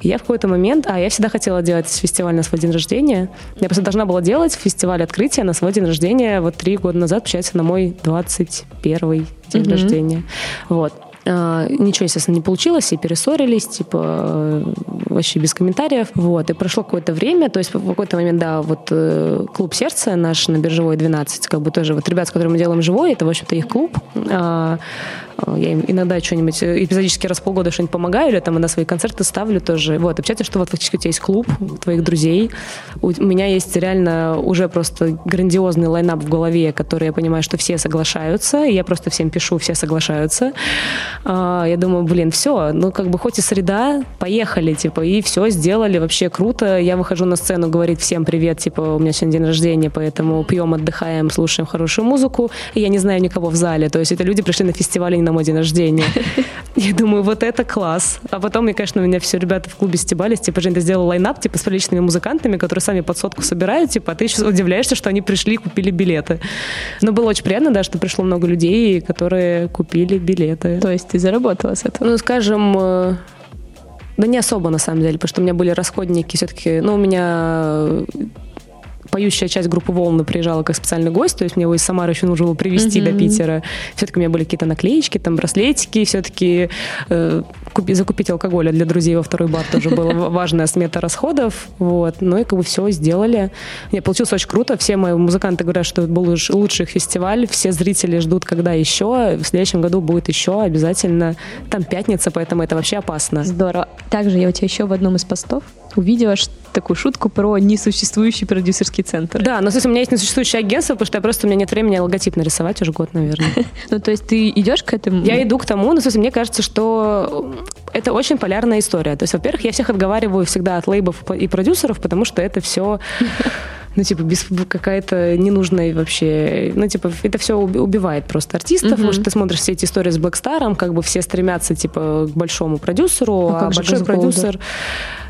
Я в какой-то момент... А, я всегда хотела делать фестиваль на свой день рождения. Я просто должна была делать фестиваль открытия на свой день рождения вот три года назад, получается, на мой 21 день рождения. Вот. А, Ничего, естественно, не получилось, и перессорились, типа, э, вообще без комментариев. Вот, и прошло какое-то время, то есть в какой-то момент, да, вот э, клуб сердца наш на Биржевой 12, как бы тоже вот ребят, с которыми мы делаем живой, это, в общем-то, их клуб. А, Я им иногда что-нибудь, э, эпизодически раз в полгода что-нибудь помогаю, или там иногда свои концерты ставлю тоже. Вот, общаться, что вот фактически у тебя есть клуб твоих друзей. У меня есть реально уже просто грандиозный лайнап в голове, который я понимаю, что все соглашаются, и я просто всем пишу, все соглашаются. А, Я думаю, блин, все, ну как бы хоть и среда, поехали, типа, и все, сделали, вообще круто. Я выхожу на сцену, говорит всем привет, типа, у меня сегодня день рождения, поэтому пьем, отдыхаем, слушаем хорошую музыку, и я не знаю никого в зале, то есть это люди пришли на фестиваль, не на мой день рождения. Я думаю, вот это класс. А потом, мне, конечно, меня все ребята в клубе стебались, типа, Жень, ты сделал лайнап, типа, с приличными музыкантами, которые сами под сотку собирают, типа, а ты еще удивляешься, что они пришли и купили билеты. Но было очень приятно, да, что пришло много людей, которые купили билеты. То есть ты заработала с этого? Ну, скажем, э, да не особо, на самом деле, потому что у меня были расходники все-таки, ну, у меня поющая часть группы «Волны» приезжала как специальный гость, то есть мне его из Самары еще нужно было привезти до Питера. Все-таки у меня были какие-то наклеечки, там браслетики, все-таки э, купи- закупить алкоголя для друзей во второй бар тоже была важная смета расходов, вот, ну и как бы все сделали. Не, получилось очень круто, все мои музыканты говорят, что это был луч- лучший фестиваль, все зрители ждут, когда еще, в следующем году будет еще обязательно, там пятница, поэтому это вообще опасно. Здорово. Также я у тебя еще в одном из постов увидела ш- такую шутку про несуществующий продюсерский центр. Да, но, смысле, у меня есть несуществующее агентство, потому что я просто, у меня нет времени логотип нарисовать уже год, наверное. Ну, то есть ты идешь к этому? Я иду к тому, ну, в смысле, мне кажется, что это очень полярная история. То есть, во-первых, я всех отговариваю всегда от лейбов и продюсеров, потому что это все ну, типа, без какая-то ненужная вообще... Ну, типа, это все убивает просто артистов, потому что ты смотришь все эти истории с Блэкстаром, как бы все стремятся, типа, к большому продюсеру, А а, же большой продюсер...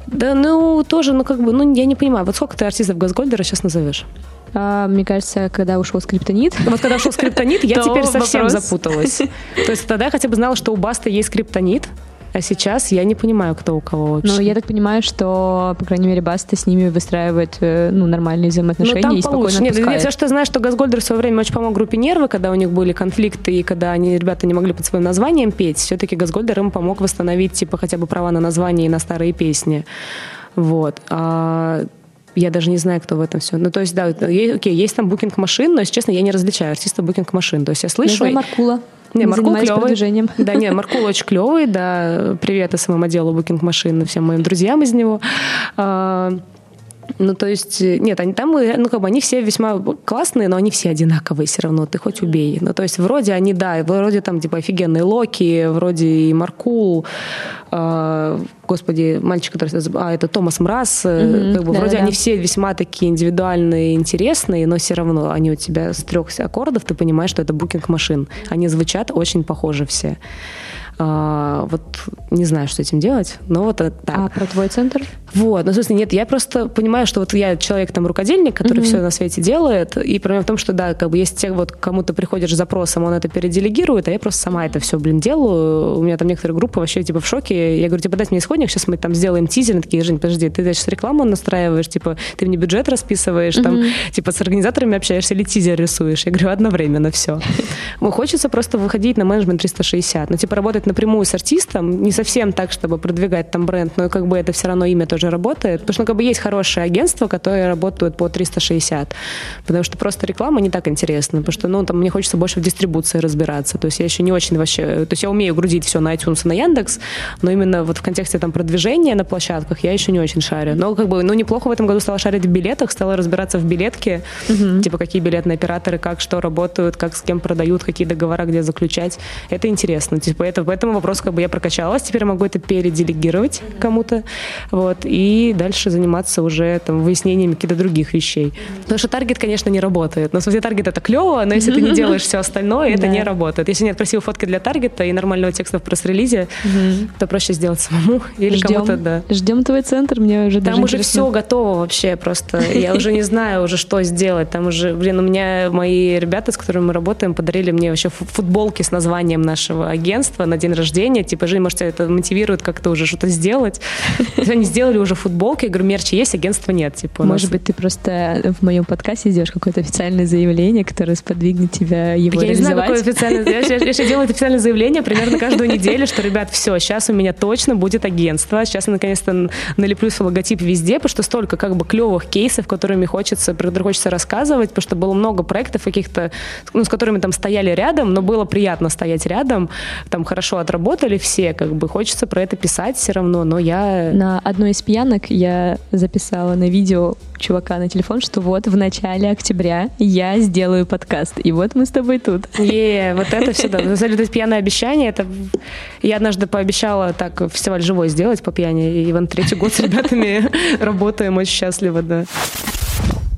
Да, ну, тоже, ну, как бы, ну, я не понимаю, вот сколько ты артистов Газгольдера сейчас назовешь? А, мне кажется, когда ушел скриптонит. Вот когда ушел скриптонит, я теперь совсем запуталась. То есть тогда я хотя бы знала, что у Баста есть скриптонит, а сейчас я не понимаю, кто у кого вообще. Но я так понимаю, что, по крайней мере, Баста с ними выстраивает э, ну, нормальные Ну, взаимоотношения там и спокойно получше. Нет, отпускает. все, что я знаю, что Газгольдер в свое время очень помог группе Нервы, когда у них были конфликты, и когда они, ребята, не могли под своим названием петь, все-таки Газгольдер им помог восстановить, типа, хотя бы права на название и на старые песни. Вот. А я даже не знаю, кто в этом все. Ну, то есть, да, окей, есть там букинг-машин, но, если честно, я не различаю артиста букинг-машин. То есть я Я слышу... знаю Маркула. Не, Мы Маркул клевый. продвижением. Да, не, Маркул очень клевый, да. Привет SMM отделу Booking Machine, всем моим друзьям из него. Ну, то есть, э, нет, они там, э, ну, как бы они все весьма классные, но они все одинаковые все равно, ты хоть убей. Ну, то есть, вроде они, да, вроде там, типа, офигенные Локи, вроде и Маркул, а, господи, мальчик, который... А, это Thomas Mraz, э, Мгм, как бы, вроде да-да-да. они все весьма такие индивидуальные, интересные, но все равно они у тебя с трех аккордов, ты понимаешь, что это Booking Machine. Они звучат очень похоже все. А, вот не знаю, что этим делать, но вот это так. А про твой центр? Вот, ну, в смысле, нет, я просто понимаю, что вот я человек там рукодельник, который все на свете делает, и проблема в том, что, да, как бы если те, вот кому-то приходишь с запросом, он это переделегирует, а я просто сама это все, блин, делаю. У меня там некоторые группы вообще, типа, в шоке. Я говорю, типа, дайте мне исходник, сейчас мы там сделаем тизер. Они такие, Жень, подожди, ты сейчас рекламу настраиваешь, типа, ты мне бюджет расписываешь, там, типа, с организаторами общаешься или тизер рисуешь. Я говорю, одновременно все. Хочется просто выходить на менеджмент 360. Ну, типа, работать напрямую с артистом, не совсем так, чтобы продвигать там бренд, но как бы это все равно имя тоже работает. Потому что, ну, как бы есть хорошие агентства, которые работают по 360. Потому что просто реклама не так интересна. Потому что, ну, там мне хочется больше в дистрибуции разбираться. То есть я еще не очень вообще... То есть я умею грузить все на iTunes и на Яндекс, но именно вот в контексте там продвижения на площадках я еще не очень шарю. Но как бы, ну, неплохо в этом году стала шарить в билетах, стала разбираться в билетке, типа какие билетные операторы, как что работают, как с кем продают, какие договора где заключать. Это интересно. Типа это, поэтому вопрос как бы я прокачалась, теперь могу это переделегировать кому-то, вот, и дальше заниматься уже там выяснением каких-то других вещей. Потому что таргет, конечно, не работает. Но, в смысле, таргет это клево, но если ты не делаешь все остальное, это Да. не работает. Если нет красивой фотки для таргета и нормального текста в пресс-релизе, то проще сделать самому или кому-то, да. Ждем твой центр, мне уже Там уже интересно. все готово вообще просто. Я уже не знаю уже, что сделать. Там уже, блин, у меня мои ребята, с которыми мы работаем, подарили мне вообще фу- футболки с названием нашего агентства на день рождения. Типа, Жень, может, тебя это мотивирует как-то уже что-то сделать? Они сделали уже футболки. Я говорю, мерча есть, агентства нет. Типа, Может быть, ты просто в моем подкасте сделаешь какое-то официальное заявление, которое сподвигнет тебя его Я не знаю, какое официальное... Я, я- сейчас делаю официальное заявление примерно каждую неделю, что, ребят, все, сейчас у меня точно будет агентство. Сейчас я наконец-то налеплю свой логотип везде, потому что столько как бы клевых кейсов, которыми хочется, про которые хочется рассказывать, потому что было много проектов каких-то, ну, с которыми там стояли рядом, но было приятно стоять рядом, там хорошо отработали все, как бы хочется про это писать все равно, но я... На одной из пьянок я записала на видео чувака на телефон, что вот в начале октября я сделаю подкаст. И вот мы с тобой тут. Е, вот это всегда. На самом деле, это пьяное обещание. Это... Я однажды пообещала так фестиваль живой сделать по пьяни. И вон третий год с ребятами работаем очень счастливо, да.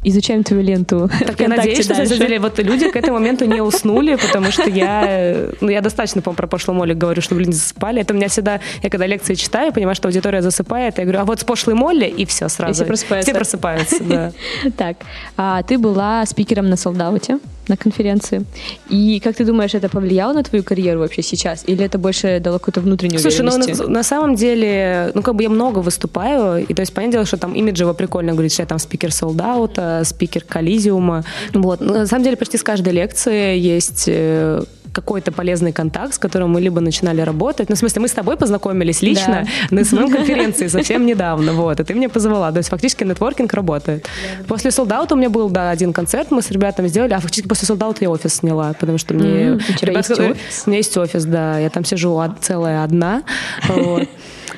Изучаем твою ленту. Так я надеюсь, что, на самом деле, вот люди к этому моменту не уснули, потому что я, ну, я достаточно, по-моему, про пошлую Молли говорю, что, блин, засыпали. Это у меня всегда, я когда лекции читаю, понимаю, что аудитория засыпает, я говорю, а вот с пошлой Молли, и все сразу. все просыпаются. Все просыпаются, да. Так, а ты была спикером на солдауте. На конференции. И как ты думаешь, это повлияло на твою карьеру вообще сейчас? Или это больше дало какую-то внутреннюю Слушай, ну на, на самом деле, ну как бы я много выступаю, и то есть понятное дело, что там имиджево прикольно говорить, что я там спикер солдаута, спикер коллизиума. Вот. Но на самом деле почти с каждой лекции есть э, какой-то полезный контакт, с которым мы либо начинали работать. Ну, в смысле, мы с тобой познакомились лично на СММ-конференции совсем недавно, вот, и ты меня позвала. То есть фактически нетворкинг работает. После солдата у меня был, да, один концерт, мы с ребятами сделали, а фактически после солдата я офис сняла, потому что мне... У тебя ребята есть сказали, офис? У меня есть офис, да, я там сижу целая одна, вот.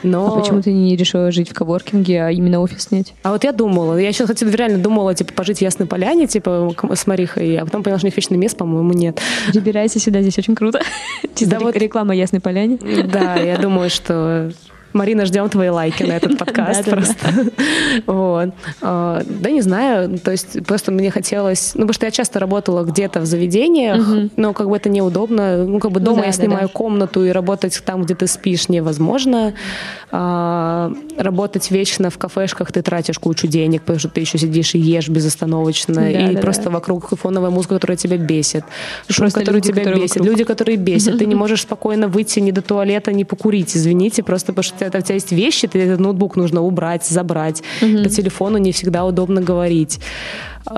Но... А почему ты не решила жить в коворкинге, а именно офис снять? А вот я думала, я еще, кстати, реально думала, типа, пожить в Ясной Поляне, типа, с Марихой, а потом поняла, что у них вечное место, по-моему, нет. Перебирайся сюда, здесь очень круто. Чисто Да рек- вот- реклама Ясной Поляне. Да, я думаю, что Марина, ждем твои лайки на этот подкаст просто. Вот. А, Да не знаю, то есть просто мне хотелось... Ну, потому что я часто работала где-то в заведениях, но как бы это неудобно. Ну, как бы дома я снимаю комнату, и работать там, где ты спишь, невозможно. А, Работать вечно в кафешках ты тратишь кучу денег, потому что ты еще сидишь и ешь безостановочно, и просто вокруг фоновая музыка, которая тебя бесит. Шум, который тебя бесит. Люди, которые бесят. Ты не можешь спокойно выйти ни до туалета, ни покурить, извините, просто потому что это- у тебя есть вещи, ты этот ноутбук нужно убрать, забрать. По телефону не всегда удобно говорить.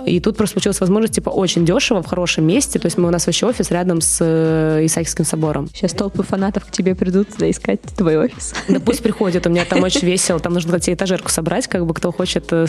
И тут просто получилась возможность, типа, очень дешево, в хорошем месте. То есть мы, у нас вообще офис рядом с э, Исаакиевским собором. Сейчас толпы фанатов к тебе придут туда искать твой офис. Да пусть приходят, у меня там очень весело, там нужно тебе этажерку собрать, как бы кто хочет э,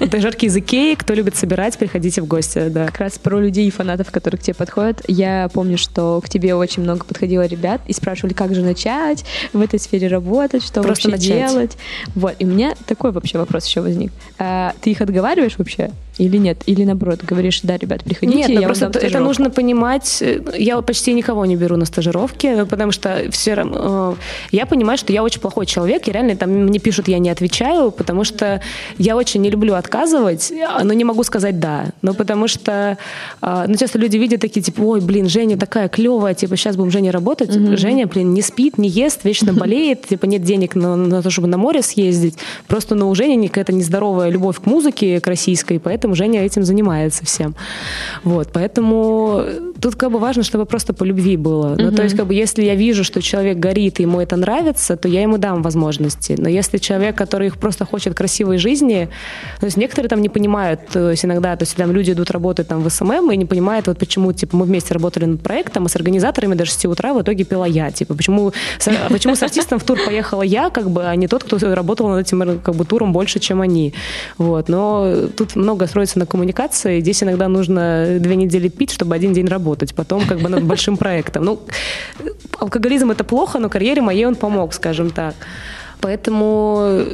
этажерки из Икеи, кто любит собирать, приходите в гости, да. Как раз про людей и фанатов, которые к тебе подходят. Я помню, что к тебе очень много подходило ребят и спрашивали, как же начать в этой сфере работать, что Просто вообще начать. делать. Вот. И у меня такой вообще вопрос еще возник. А ты их отговариваешь вообще или нет? Или наоборот, говоришь, да, ребят, приходите, Нет, ну я вам просто это, это стажировку». нужно понимать. э, Я почти никого не беру на стажировки, потому что все равно э, я понимаю, что я очень плохой человек, и реально там мне пишут, я не отвечаю, потому что я очень не люблю отказывать, а, но не могу сказать да. Ну, потому что э, ну, часто люди видят такие, типа, ой, блин, Женя такая клевая, типа, сейчас будем Женя работать. Женя, блин, не спит, не ест, вечно болеет, типа, нет денег на, на то, чтобы на море съездить. Просто, ну, у Жени какая-то нездоровая любовь к музыке, к российской, поэтому Женя этим занимается всем. Вот, поэтому тут как бы важно, чтобы просто по любви было. Ну, то есть, как бы, если я вижу, что человек горит, и ему это нравится, то я ему дам возможности. Но если человек, который их просто хочет красивой жизни, то есть некоторые там не понимают, то есть иногда, то есть там люди идут работать там в SMM и не понимают, вот почему, типа, мы вместе работали над проектом, и с организаторами до 6 утра в итоге пила я, типа, почему, с- а почему с артистом в тур поехала я, как бы, а не тот, кто работал над этим как бы туром больше, чем они. Вот, но тут много строится на коммуникации, здесь иногда нужно две недели пить, чтобы один день работать, потом как бы над большим проектом. Ну, алкоголизм это плохо, но карьере моей он помог, скажем так. Поэтому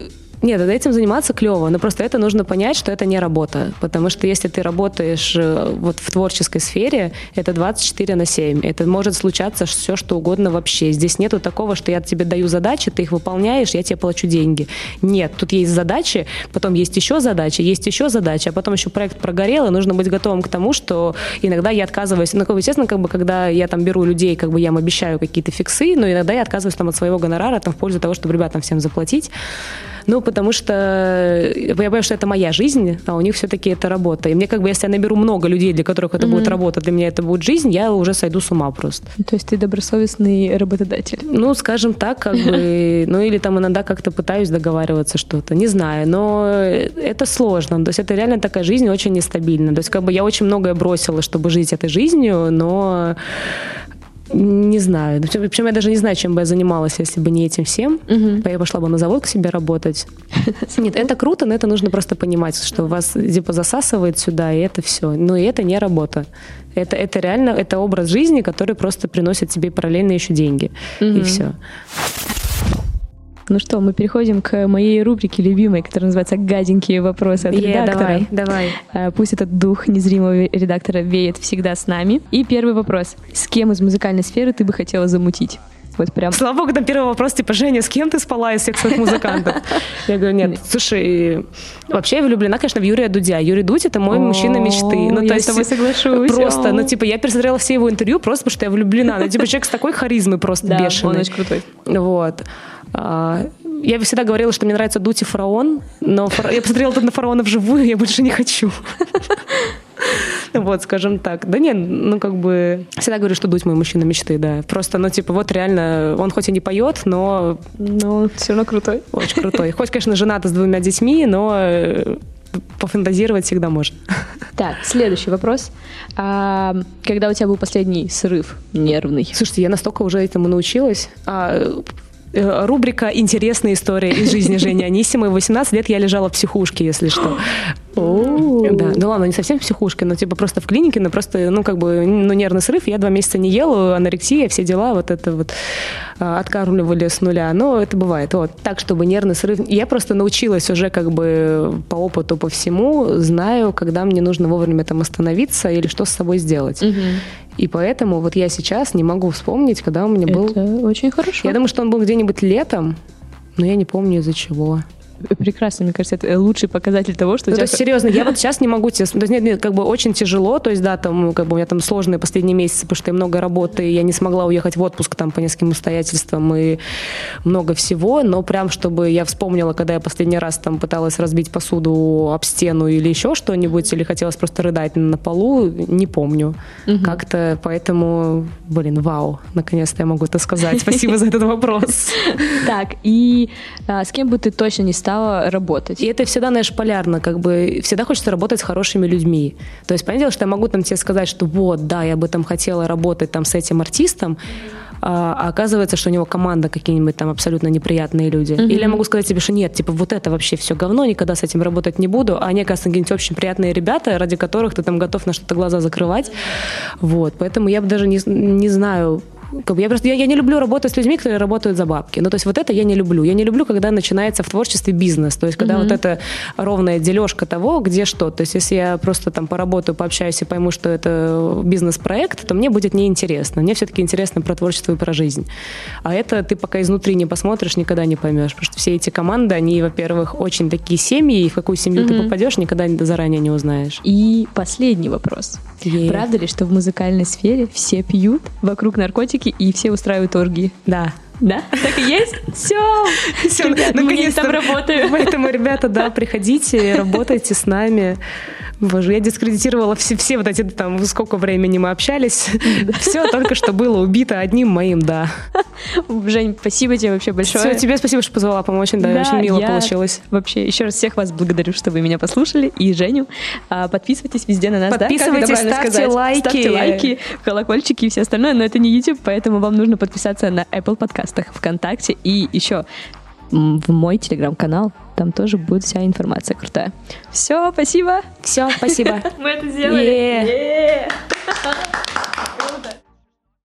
нет, этим заниматься клево, но просто это нужно понять, что это не работа. Потому что если ты работаешь э, вот в творческой сфере, это 24 на 7. Это может случаться все, что угодно вообще. Здесь нету такого, что я тебе даю задачи, ты их выполняешь, я тебе плачу деньги. Нет, тут есть задачи, потом есть еще задачи, есть еще задачи, а потом еще проект прогорел, и нужно быть готовым к тому, что иногда я отказываюсь. Ну, как бы, естественно, как бы, когда я там беру людей, как бы я им обещаю какие-то фиксы, но иногда я отказываюсь там от своего гонорара там, в пользу того, чтобы ребятам всем заплатить. Ну, потому что я понимаю, что это моя жизнь, а у них все-таки это работа. И мне как бы, если я наберу много людей, для которых это будет работа, для меня это будет жизнь, я уже сойду с ума просто. То есть ты добросовестный работодатель. Ну, скажем так, как бы, ну или там иногда как-то пытаюсь договариваться что-то, не знаю, но это сложно, то есть это реально такая жизнь очень нестабильная, то есть как бы я очень многое бросила, чтобы жить этой жизнью, но не знаю. Причем я даже не знаю, чем бы я занималась, если бы не этим всем. Я пошла бы на завод к себе работать. Нет, это круто, но это нужно просто понимать, что вас типа засасывает сюда, и это все. Но и это не работа. Это, это реально, это образ жизни, который просто приносит тебе параллельно еще деньги. И все. Ну что, мы переходим к моей рубрике любимой, которая называется «Гаденькие вопросы от редактора». давай, давай. А, Пусть этот дух незримого редактора веет всегда с нами. И первый вопрос. С кем из музыкальной сферы ты бы хотела замутить? Вот прям Слава богу, там первый вопрос, типа, Женя, с кем ты спала из всех своих музыкантов? Я говорю, нет, слушай, вообще я влюблена, конечно, в Юрия Дудя. Юрий Дудь — это мой мужчина мечты. Ну, я то с тобой соглашусь. Просто, ну, типа, я пересмотрела все его интервью просто потому, что я влюблена. Ну, типа, человек с такой харизмой просто бешеный. он очень крутой. Вот. А, Я всегда говорила, что мне нравится Дудь и Фараон, но я посмотрела тут на Фараона вживую, я больше не хочу. Вот, скажем так. Да нет, ну как бы... Всегда говорю, что Дудь мой мужчина мечты, да. Просто, ну типа, вот реально, он хоть и не поет, но Ну, все равно крутой. очень крутой. Хоть, конечно, женат с двумя детьми, но э, пофантазировать всегда можно. Так, следующий вопрос. А, когда у тебя был последний срыв нервный? Слушайте, я настолько уже этому научилась. А, э, рубрика «Интересные истории из жизни Жени Анисимой». В 18 лет я лежала в психушке, если что. Да, ну ладно, не совсем в психушке, но типа просто в клинике, но просто, ну как бы, ну нервный срыв, я два месяца не ела, анорексия, все дела, вот это вот а, откармливали с нуля, но это бывает. Вот так, чтобы нервный срыв... Я просто научилась уже как бы по опыту, по всему, знаю, когда мне нужно вовремя там остановиться или что с собой сделать. И поэтому вот я сейчас не могу вспомнить, когда у меня был... Это очень хорошо. Я думаю, что он был где-нибудь летом, но я не помню из-за чего. Прекрасно, мне кажется, это лучший показатель того, что Ну, у то тебя... есть, серьезно, я вот сейчас не могу тебе... То есть, нет, нет, как бы очень тяжело, то есть, да, там, как бы у меня там сложные последние месяцы, потому что я много работы, и я не смогла уехать в отпуск там по нескольким обстоятельствам и много всего, но прям, чтобы я вспомнила, когда я последний раз там пыталась разбить посуду об стену или еще что-нибудь, или хотелось просто рыдать на полу, не помню. Как-то, поэтому, блин, вау, наконец-то я могу это сказать. Спасибо за этот вопрос. Так, и а, с кем бы ты точно не стала работать? И это всегда, знаешь, полярно, как бы всегда хочется работать с хорошими людьми. То есть, понятное дело, что я могу там тебе сказать, что вот, да, я бы там хотела работать там с этим артистом, а, а оказывается, что у него команда какие-нибудь там абсолютно неприятные люди. Или я могу сказать тебе, что нет, типа вот это вообще все говно, никогда с этим работать не буду, а они, оказывается, какие-нибудь очень приятные ребята, ради которых ты там готов на что-то глаза закрывать. Вот, поэтому я бы даже не, не знаю, как бы я просто я, я не люблю работать с людьми, которые работают за бабки. Ну, то есть вот это я не люблю. Я не люблю, когда начинается в творчестве бизнес. То есть когда вот это ровная дележка того, где что. То есть если я просто там поработаю, пообщаюсь и пойму, что это бизнес-проект, то мне будет неинтересно. Мне все-таки интересно про творчество и про жизнь. А это ты пока изнутри не посмотришь, никогда не поймешь. Потому что все эти команды, они, во-первых, очень такие семьи, и в какую семью ты попадешь, никогда заранее не узнаешь. И последний вопрос. Е. Правда ли, что в музыкальной сфере все пьют, вокруг наркотики и все устраивают оргии? Да. Да? Так и есть? Все! Не наконец-то. там работаем. Поэтому, ребята, да, приходите, работайте с нами. Боже, я дискредитировала все, все вот эти там, сколько времени мы общались. Все только что было убито одним моим, да. Жень, спасибо тебе вообще большое. Все, тебе спасибо, что позвала помочь. Да, Да, очень мило я получилось. Вообще, еще раз всех вас благодарю, что вы меня послушали, и Женю. А, подписывайтесь везде на нас, да? Подписывайтесь, правильно ставьте сказать? лайки. Ставьте лайки, колокольчики и все остальное, но это не YouTube, поэтому вам нужно подписаться на Apple подкастах, ВКонтакте и еще в мой телеграм-канал. Там тоже будет вся информация крутая. Все, спасибо. Все, спасибо. Мы это сделали.